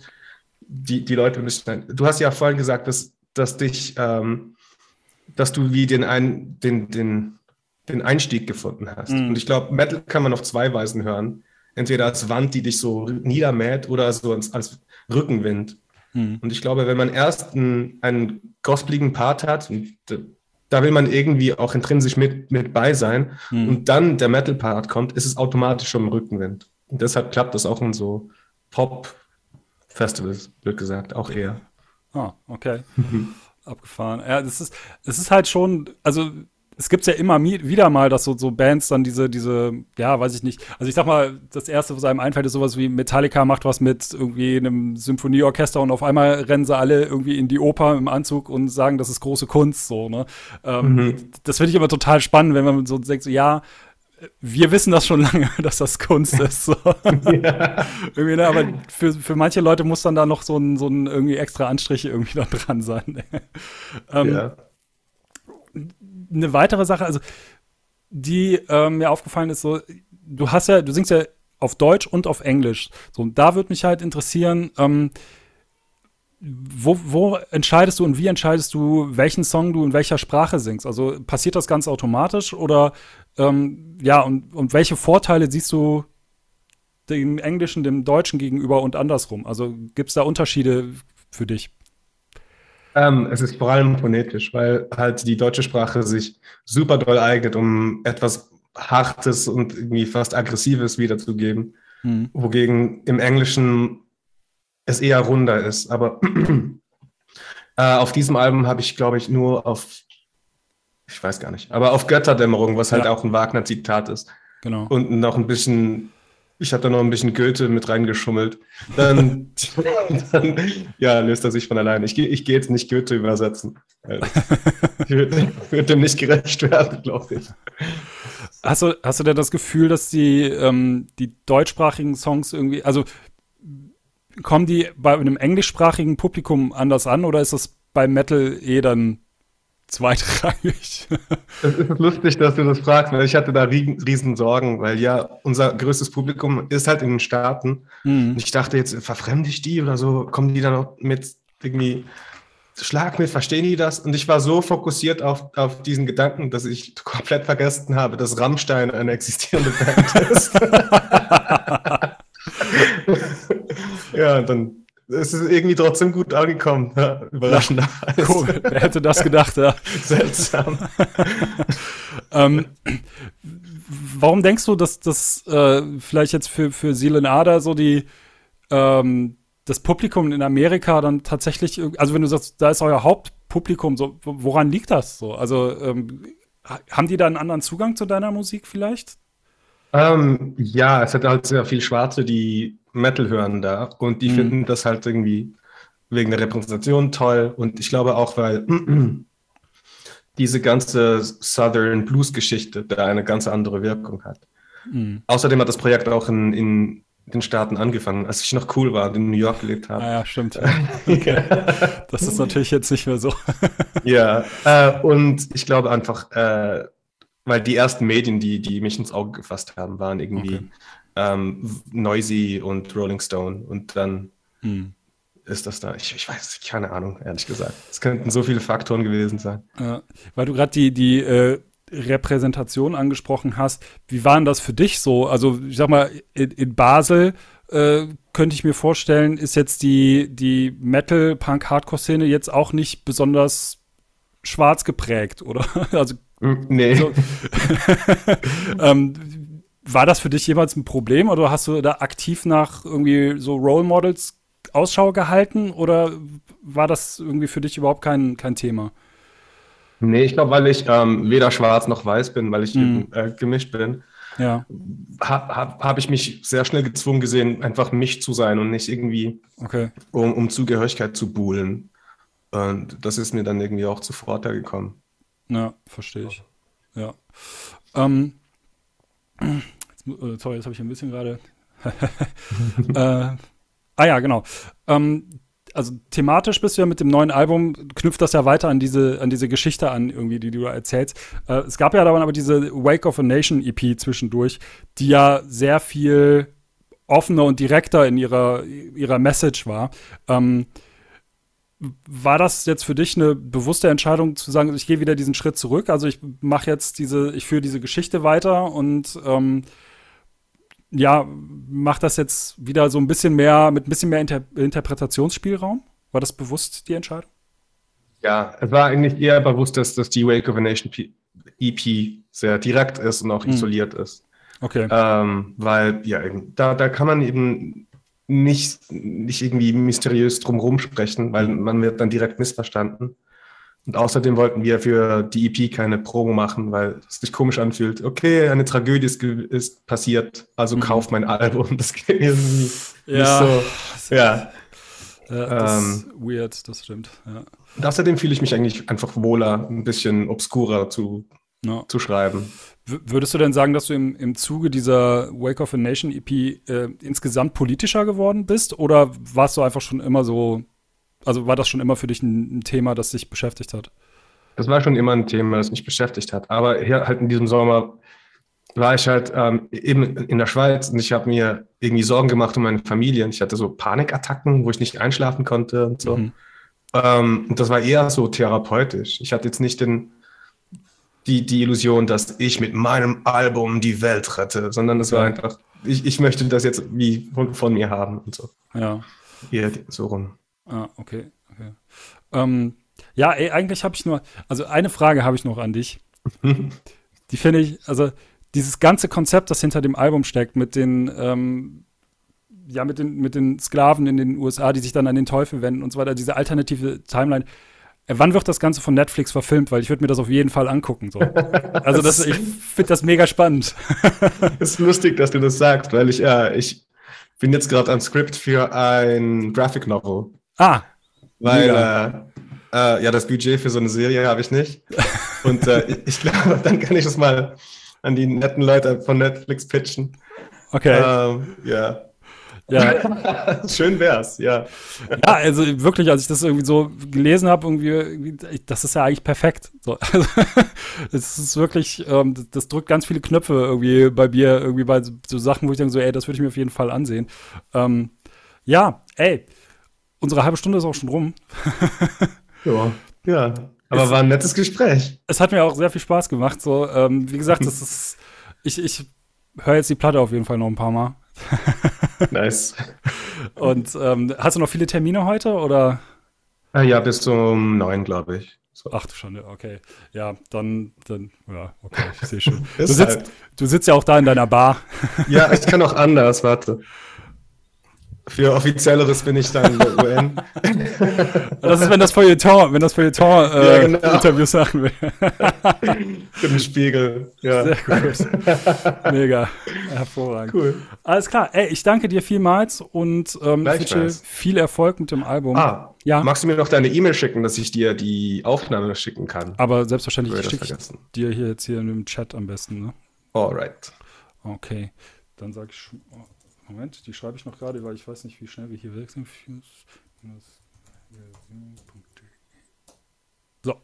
die, die Leute ein bisschen ein. Du hast ja vorhin gesagt, dass, dass dich, ähm, dass du wie den, ein, den, den, den Einstieg gefunden hast. Mhm. Und ich glaube, Metal kann man auf zwei Weisen hören. Entweder als Wand, die dich so niedermäht, oder so als, als Rückenwind. Mhm. Und ich glaube, wenn man erst einen, einen gospeligen Part hat, da will man irgendwie auch intrinsisch mit, mit bei sein. Mhm. Und dann der Metal-Part kommt, ist es automatisch schon im Rückenwind. Und deshalb klappt das auch in so Pop-Festivals, wird gesagt, auch eher. Ah, okay. Abgefahren. Ja, das ist, es ist halt schon, also es gibt ja immer wieder mal, dass so, so Bands dann diese, diese, ja, weiß ich nicht. Also ich sag mal, das erste, was einem einfällt, ist sowas wie Metallica macht was mit irgendwie einem Symphonieorchester und auf einmal rennen sie alle irgendwie in die Oper im Anzug und sagen, das ist große Kunst, so, ne? Ähm, mhm. Das finde ich aber total spannend, wenn man so denkt, so, ja, wir wissen das schon lange, dass das Kunst ist. So. Ja. irgendwie, ne, aber für, für manche Leute muss dann da noch so ein, so ein irgendwie extra Anstrich irgendwie da dran sein. ähm, ja eine weitere Sache, also die äh, mir aufgefallen ist, so, du hast ja, du singst ja auf Deutsch und auf Englisch. So, und da würde mich halt interessieren, ähm, wo, wo entscheidest du und wie entscheidest du, welchen Song du in welcher Sprache singst? Also passiert das ganz automatisch oder ähm, ja, und, und welche Vorteile siehst du dem Englischen, dem Deutschen gegenüber und andersrum? Also gibt es da Unterschiede für dich? Ähm, es ist vor allem phonetisch, weil halt die deutsche Sprache sich super doll eignet, um etwas Hartes und irgendwie fast Aggressives wiederzugeben. Mhm. Wogegen im Englischen es eher runder ist. Aber äh, auf diesem Album habe ich, glaube ich, nur auf, ich weiß gar nicht, aber auf Götterdämmerung, was halt ja. auch ein Wagner-Zitat ist. Genau. Und noch ein bisschen ich habe da noch ein bisschen Goethe mit reingeschummelt. Dann, dann ja, löst er sich von alleine. Ich, ich gehe jetzt nicht Goethe übersetzen. Ich würde würd dem nicht gerecht werden, glaube ich. Hast du, hast du denn das Gefühl, dass die, ähm, die deutschsprachigen Songs irgendwie, also kommen die bei einem englischsprachigen Publikum anders an oder ist das bei Metal eh dann zweitrangig. Es ist lustig, dass du das fragst, weil ich hatte da riesen Sorgen, weil ja unser größtes Publikum ist halt in den Staaten. Mhm. Und ich dachte jetzt, verfremde ich die oder so, kommen die dann auch mit irgendwie Schlag mit, verstehen die das? Und ich war so fokussiert auf, auf diesen Gedanken, dass ich komplett vergessen habe, dass Rammstein eine existierende Band ist. ja, dann ist es irgendwie trotzdem gut angekommen. Ja, überraschenderweise. Cool. Wer hätte das gedacht? Ja. Seltsam. ähm, warum denkst du, dass das äh, vielleicht jetzt für, für Seelen Ader so die ähm, das Publikum in Amerika dann tatsächlich, also wenn du sagst, da ist euer Hauptpublikum, so, woran liegt das so? Also ähm, haben die da einen anderen Zugang zu deiner Musik vielleicht? Ähm, ja, es hat halt sehr viel Schwarze, die Metal hören da und die mhm. finden das halt irgendwie wegen der Repräsentation toll und ich glaube auch, weil diese ganze Southern Blues-Geschichte da eine ganz andere Wirkung hat. Mhm. Außerdem hat das Projekt auch in, in den Staaten angefangen, als ich noch cool war und in New York gelebt habe. Ah ja, stimmt. Okay. das ist natürlich jetzt nicht mehr so. ja, äh, und ich glaube einfach, äh, weil die ersten Medien, die, die mich ins Auge gefasst haben, waren irgendwie okay. Ähm, Noisy und Rolling Stone. Und dann hm. ist das da. Ich, ich weiß, keine Ahnung, ehrlich gesagt. Es könnten so viele Faktoren gewesen sein. Ja, weil du gerade die, die äh, Repräsentation angesprochen hast. Wie war denn das für dich so? Also, ich sag mal, in, in Basel äh, könnte ich mir vorstellen, ist jetzt die, die Metal-Punk-Hardcore-Szene jetzt auch nicht besonders schwarz geprägt, oder? Also, hm, nee. So, ähm, war das für dich jemals ein Problem oder hast du da aktiv nach irgendwie so Role Models Ausschau gehalten oder war das irgendwie für dich überhaupt kein, kein Thema? Nee, ich glaube, weil ich ähm, weder schwarz noch weiß bin, weil ich mhm. äh, gemischt bin, ja. habe hab, hab ich mich sehr schnell gezwungen gesehen, einfach mich zu sein und nicht irgendwie okay. um, um Zugehörigkeit zu buhlen. Und das ist mir dann irgendwie auch zu Vorteil gekommen. Ja, verstehe ich. Ja. Ähm, äh, sorry, jetzt habe ich ein bisschen gerade. äh, ah ja, genau. Ähm, also thematisch bist du ja mit dem neuen Album, knüpft das ja weiter an diese, an diese Geschichte an, irgendwie, die du erzählst. Äh, es gab ja dann aber diese Wake of a Nation EP zwischendurch, die ja sehr viel offener und direkter in ihrer, ihrer Message war. Ähm, war das jetzt für dich eine bewusste Entscheidung zu sagen, ich gehe wieder diesen Schritt zurück? Also ich mache jetzt diese, ich führe diese Geschichte weiter und ähm, ja, macht das jetzt wieder so ein bisschen mehr, mit ein bisschen mehr Inter Interpretationsspielraum? War das bewusst die Entscheidung? Ja, es war eigentlich eher bewusst, dass, dass die Wake of a Nation EP sehr direkt ist und auch mhm. isoliert ist. Okay. Ähm, weil, ja, da, da kann man eben nicht, nicht irgendwie mysteriös drumherum sprechen, weil man wird dann direkt missverstanden. Und außerdem wollten wir für die EP keine Promo machen, weil es sich komisch anfühlt. Okay, eine Tragödie ist, ist passiert, also mhm. kauf mein Album. Das geht irgendwie ja. nicht so. Ja. ja das ähm, ist weird, das stimmt. Ja. Und außerdem fühle ich mich eigentlich einfach wohler, ein bisschen obskurer zu, no. zu schreiben. W würdest du denn sagen, dass du im, im Zuge dieser Wake of a Nation EP äh, insgesamt politischer geworden bist? Oder warst du einfach schon immer so also war das schon immer für dich ein, ein Thema, das dich beschäftigt hat? Das war schon immer ein Thema, das mich beschäftigt hat. Aber hier halt in diesem Sommer war ich halt ähm, eben in der Schweiz und ich habe mir irgendwie Sorgen gemacht um meine Familie. Ich hatte so Panikattacken, wo ich nicht einschlafen konnte und so. Mhm. Ähm, und das war eher so therapeutisch. Ich hatte jetzt nicht den, die, die Illusion, dass ich mit meinem Album die Welt rette, sondern es war einfach, ich, ich möchte das jetzt wie von, von mir haben und so. Ja. Eher so rum. Ah, okay. okay. Ähm, ja, ey, eigentlich habe ich nur, also eine Frage habe ich noch an dich. Die finde ich, also dieses ganze Konzept, das hinter dem Album steckt, mit den, ähm, ja, mit den, mit den Sklaven in den USA, die sich dann an den Teufel wenden und so weiter, diese alternative Timeline. Äh, wann wird das Ganze von Netflix verfilmt? Weil ich würde mir das auf jeden Fall angucken. So. Also das, ich finde das mega spannend. Es ist lustig, dass du das sagst, weil ich, äh, ich bin jetzt gerade am Skript für ein Graphic Novel. Ah. Weil, äh, äh, ja, das Budget für so eine Serie habe ich nicht. Und äh, ich glaube, dann kann ich das mal an die netten Leute von Netflix pitchen. Okay. Ähm, ja. Ja. Schön wär's, ja. Ja, also wirklich, als ich das irgendwie so gelesen habe, irgendwie, das ist ja eigentlich perfekt. So, also, es ist wirklich, ähm, das drückt ganz viele Knöpfe irgendwie bei mir, irgendwie bei so Sachen, wo ich denke so, ey, das würde ich mir auf jeden Fall ansehen. Ähm, ja, ey, unsere halbe Stunde ist auch schon rum. ja, ja. Aber es, war ein nettes Gespräch. Es hat mir auch sehr viel Spaß gemacht. So, ähm, wie gesagt, das ist, ich, ich höre jetzt die Platte auf jeden Fall noch ein paar Mal. nice. Und ähm, hast du noch viele Termine heute oder? Ah, ja, bis zum neun, glaube ich. So. Ach du Schande, okay. Ja, dann, dann, ja, okay, ich sehe schon. du, sitzt, halt. du sitzt ja auch da in deiner Bar. ja, ich kann auch anders, warte. Für offizielleres bin ich dann in der UN. Das ist, wenn das Feuilleton, wenn das Feuilleton äh, ja, genau. Interviews machen will. Für den Spiegel, ja. Sehr gut. Mega. Hervorragend. Cool. Alles klar. Ey, ich danke dir vielmals und ähm, wünsche viel Erfolg mit dem Album. Ah, ja. Magst du mir noch deine E-Mail schicken, dass ich dir die Aufnahme schicken kann? Aber selbstverständlich schicke ich dir hier jetzt hier im Chat am besten, ne? Alright. Okay. Dann sag ich Oh. Moment, die schreibe ich noch gerade, weil ich weiß nicht, wie schnell wir hier weg sind. So.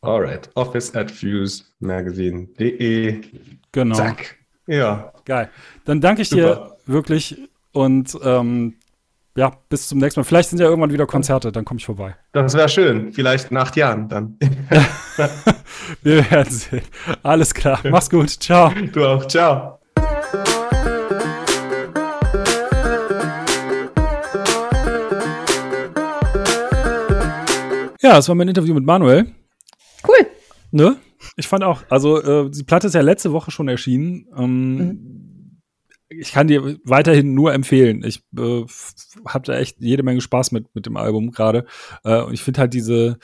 Alright. Office at fusemagazine.de. Genau. Zack. Ja. Geil. Dann danke ich Super. dir wirklich und ähm, ja, bis zum nächsten Mal. Vielleicht sind ja irgendwann wieder Konzerte, dann komme ich vorbei. Das wäre schön. Vielleicht nach acht Jahren dann. wir werden sehen. Alles klar. Mach's gut. Ciao. Du auch. Ciao. Ja, das war mein Interview mit Manuel. Cool. Ne? Ich fand auch, also äh, die Platte ist ja letzte Woche schon erschienen. Ähm, mhm. Ich kann dir weiterhin nur empfehlen. Ich äh, habe da echt jede Menge Spaß mit, mit dem Album gerade. Äh, und ich finde halt diese,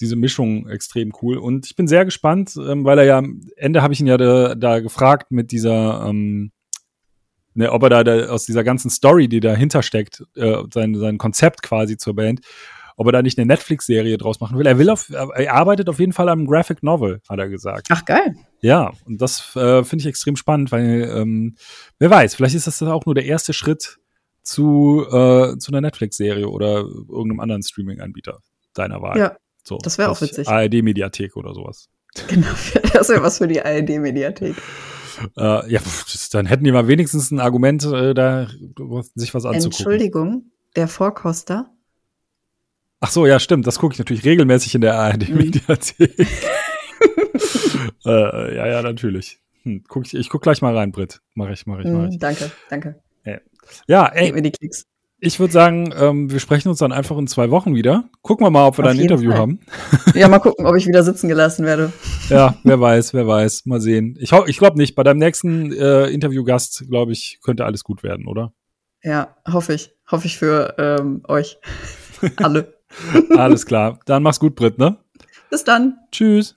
diese Mischung extrem cool. Und ich bin sehr gespannt, ähm, weil er ja am Ende habe ich ihn ja da, da gefragt mit dieser, ähm, ne, ob er da, da aus dieser ganzen Story, die dahinter steckt, äh, sein, sein Konzept quasi zur Band, ob er da nicht eine Netflix-Serie draus machen will. Er will auf, er arbeitet auf jeden Fall am Graphic Novel, hat er gesagt. Ach geil. Ja, und das äh, finde ich extrem spannend, weil ähm, wer weiß, vielleicht ist das auch nur der erste Schritt zu, äh, zu einer Netflix-Serie oder irgendeinem anderen Streaming-Anbieter deiner Wahl. Ja. So, das wäre auch witzig. ARD-Mediathek oder sowas. Genau, das wäre was für die ARD-Mediathek. Äh, ja, dann hätten die mal wenigstens ein Argument, äh, da sich was anzugucken. Entschuldigung, der Vorkoster Ach so, ja, stimmt. Das gucke ich natürlich regelmäßig in der ARD-Mediathek. Mhm. äh, ja, ja, natürlich. Hm, guck ich ich guck gleich mal rein, Britt. Mach ich, mach ich, mach ich. Mhm, danke, danke. Ja, ey. Gib mir die Klicks. Ich würde sagen, ähm, wir sprechen uns dann einfach in zwei Wochen wieder. Gucken wir mal, ob wir Auf da ein Interview Fall. haben. Ja, mal gucken, ob ich wieder sitzen gelassen werde. Ja, wer weiß, wer weiß. Mal sehen. Ich, ich glaube nicht. Bei deinem nächsten äh, Interviewgast, glaube ich, könnte alles gut werden, oder? Ja, hoffe ich. Hoffe ich für ähm, euch. Alle. Alles klar. Dann mach's gut, Britt, ne? Bis dann. Tschüss.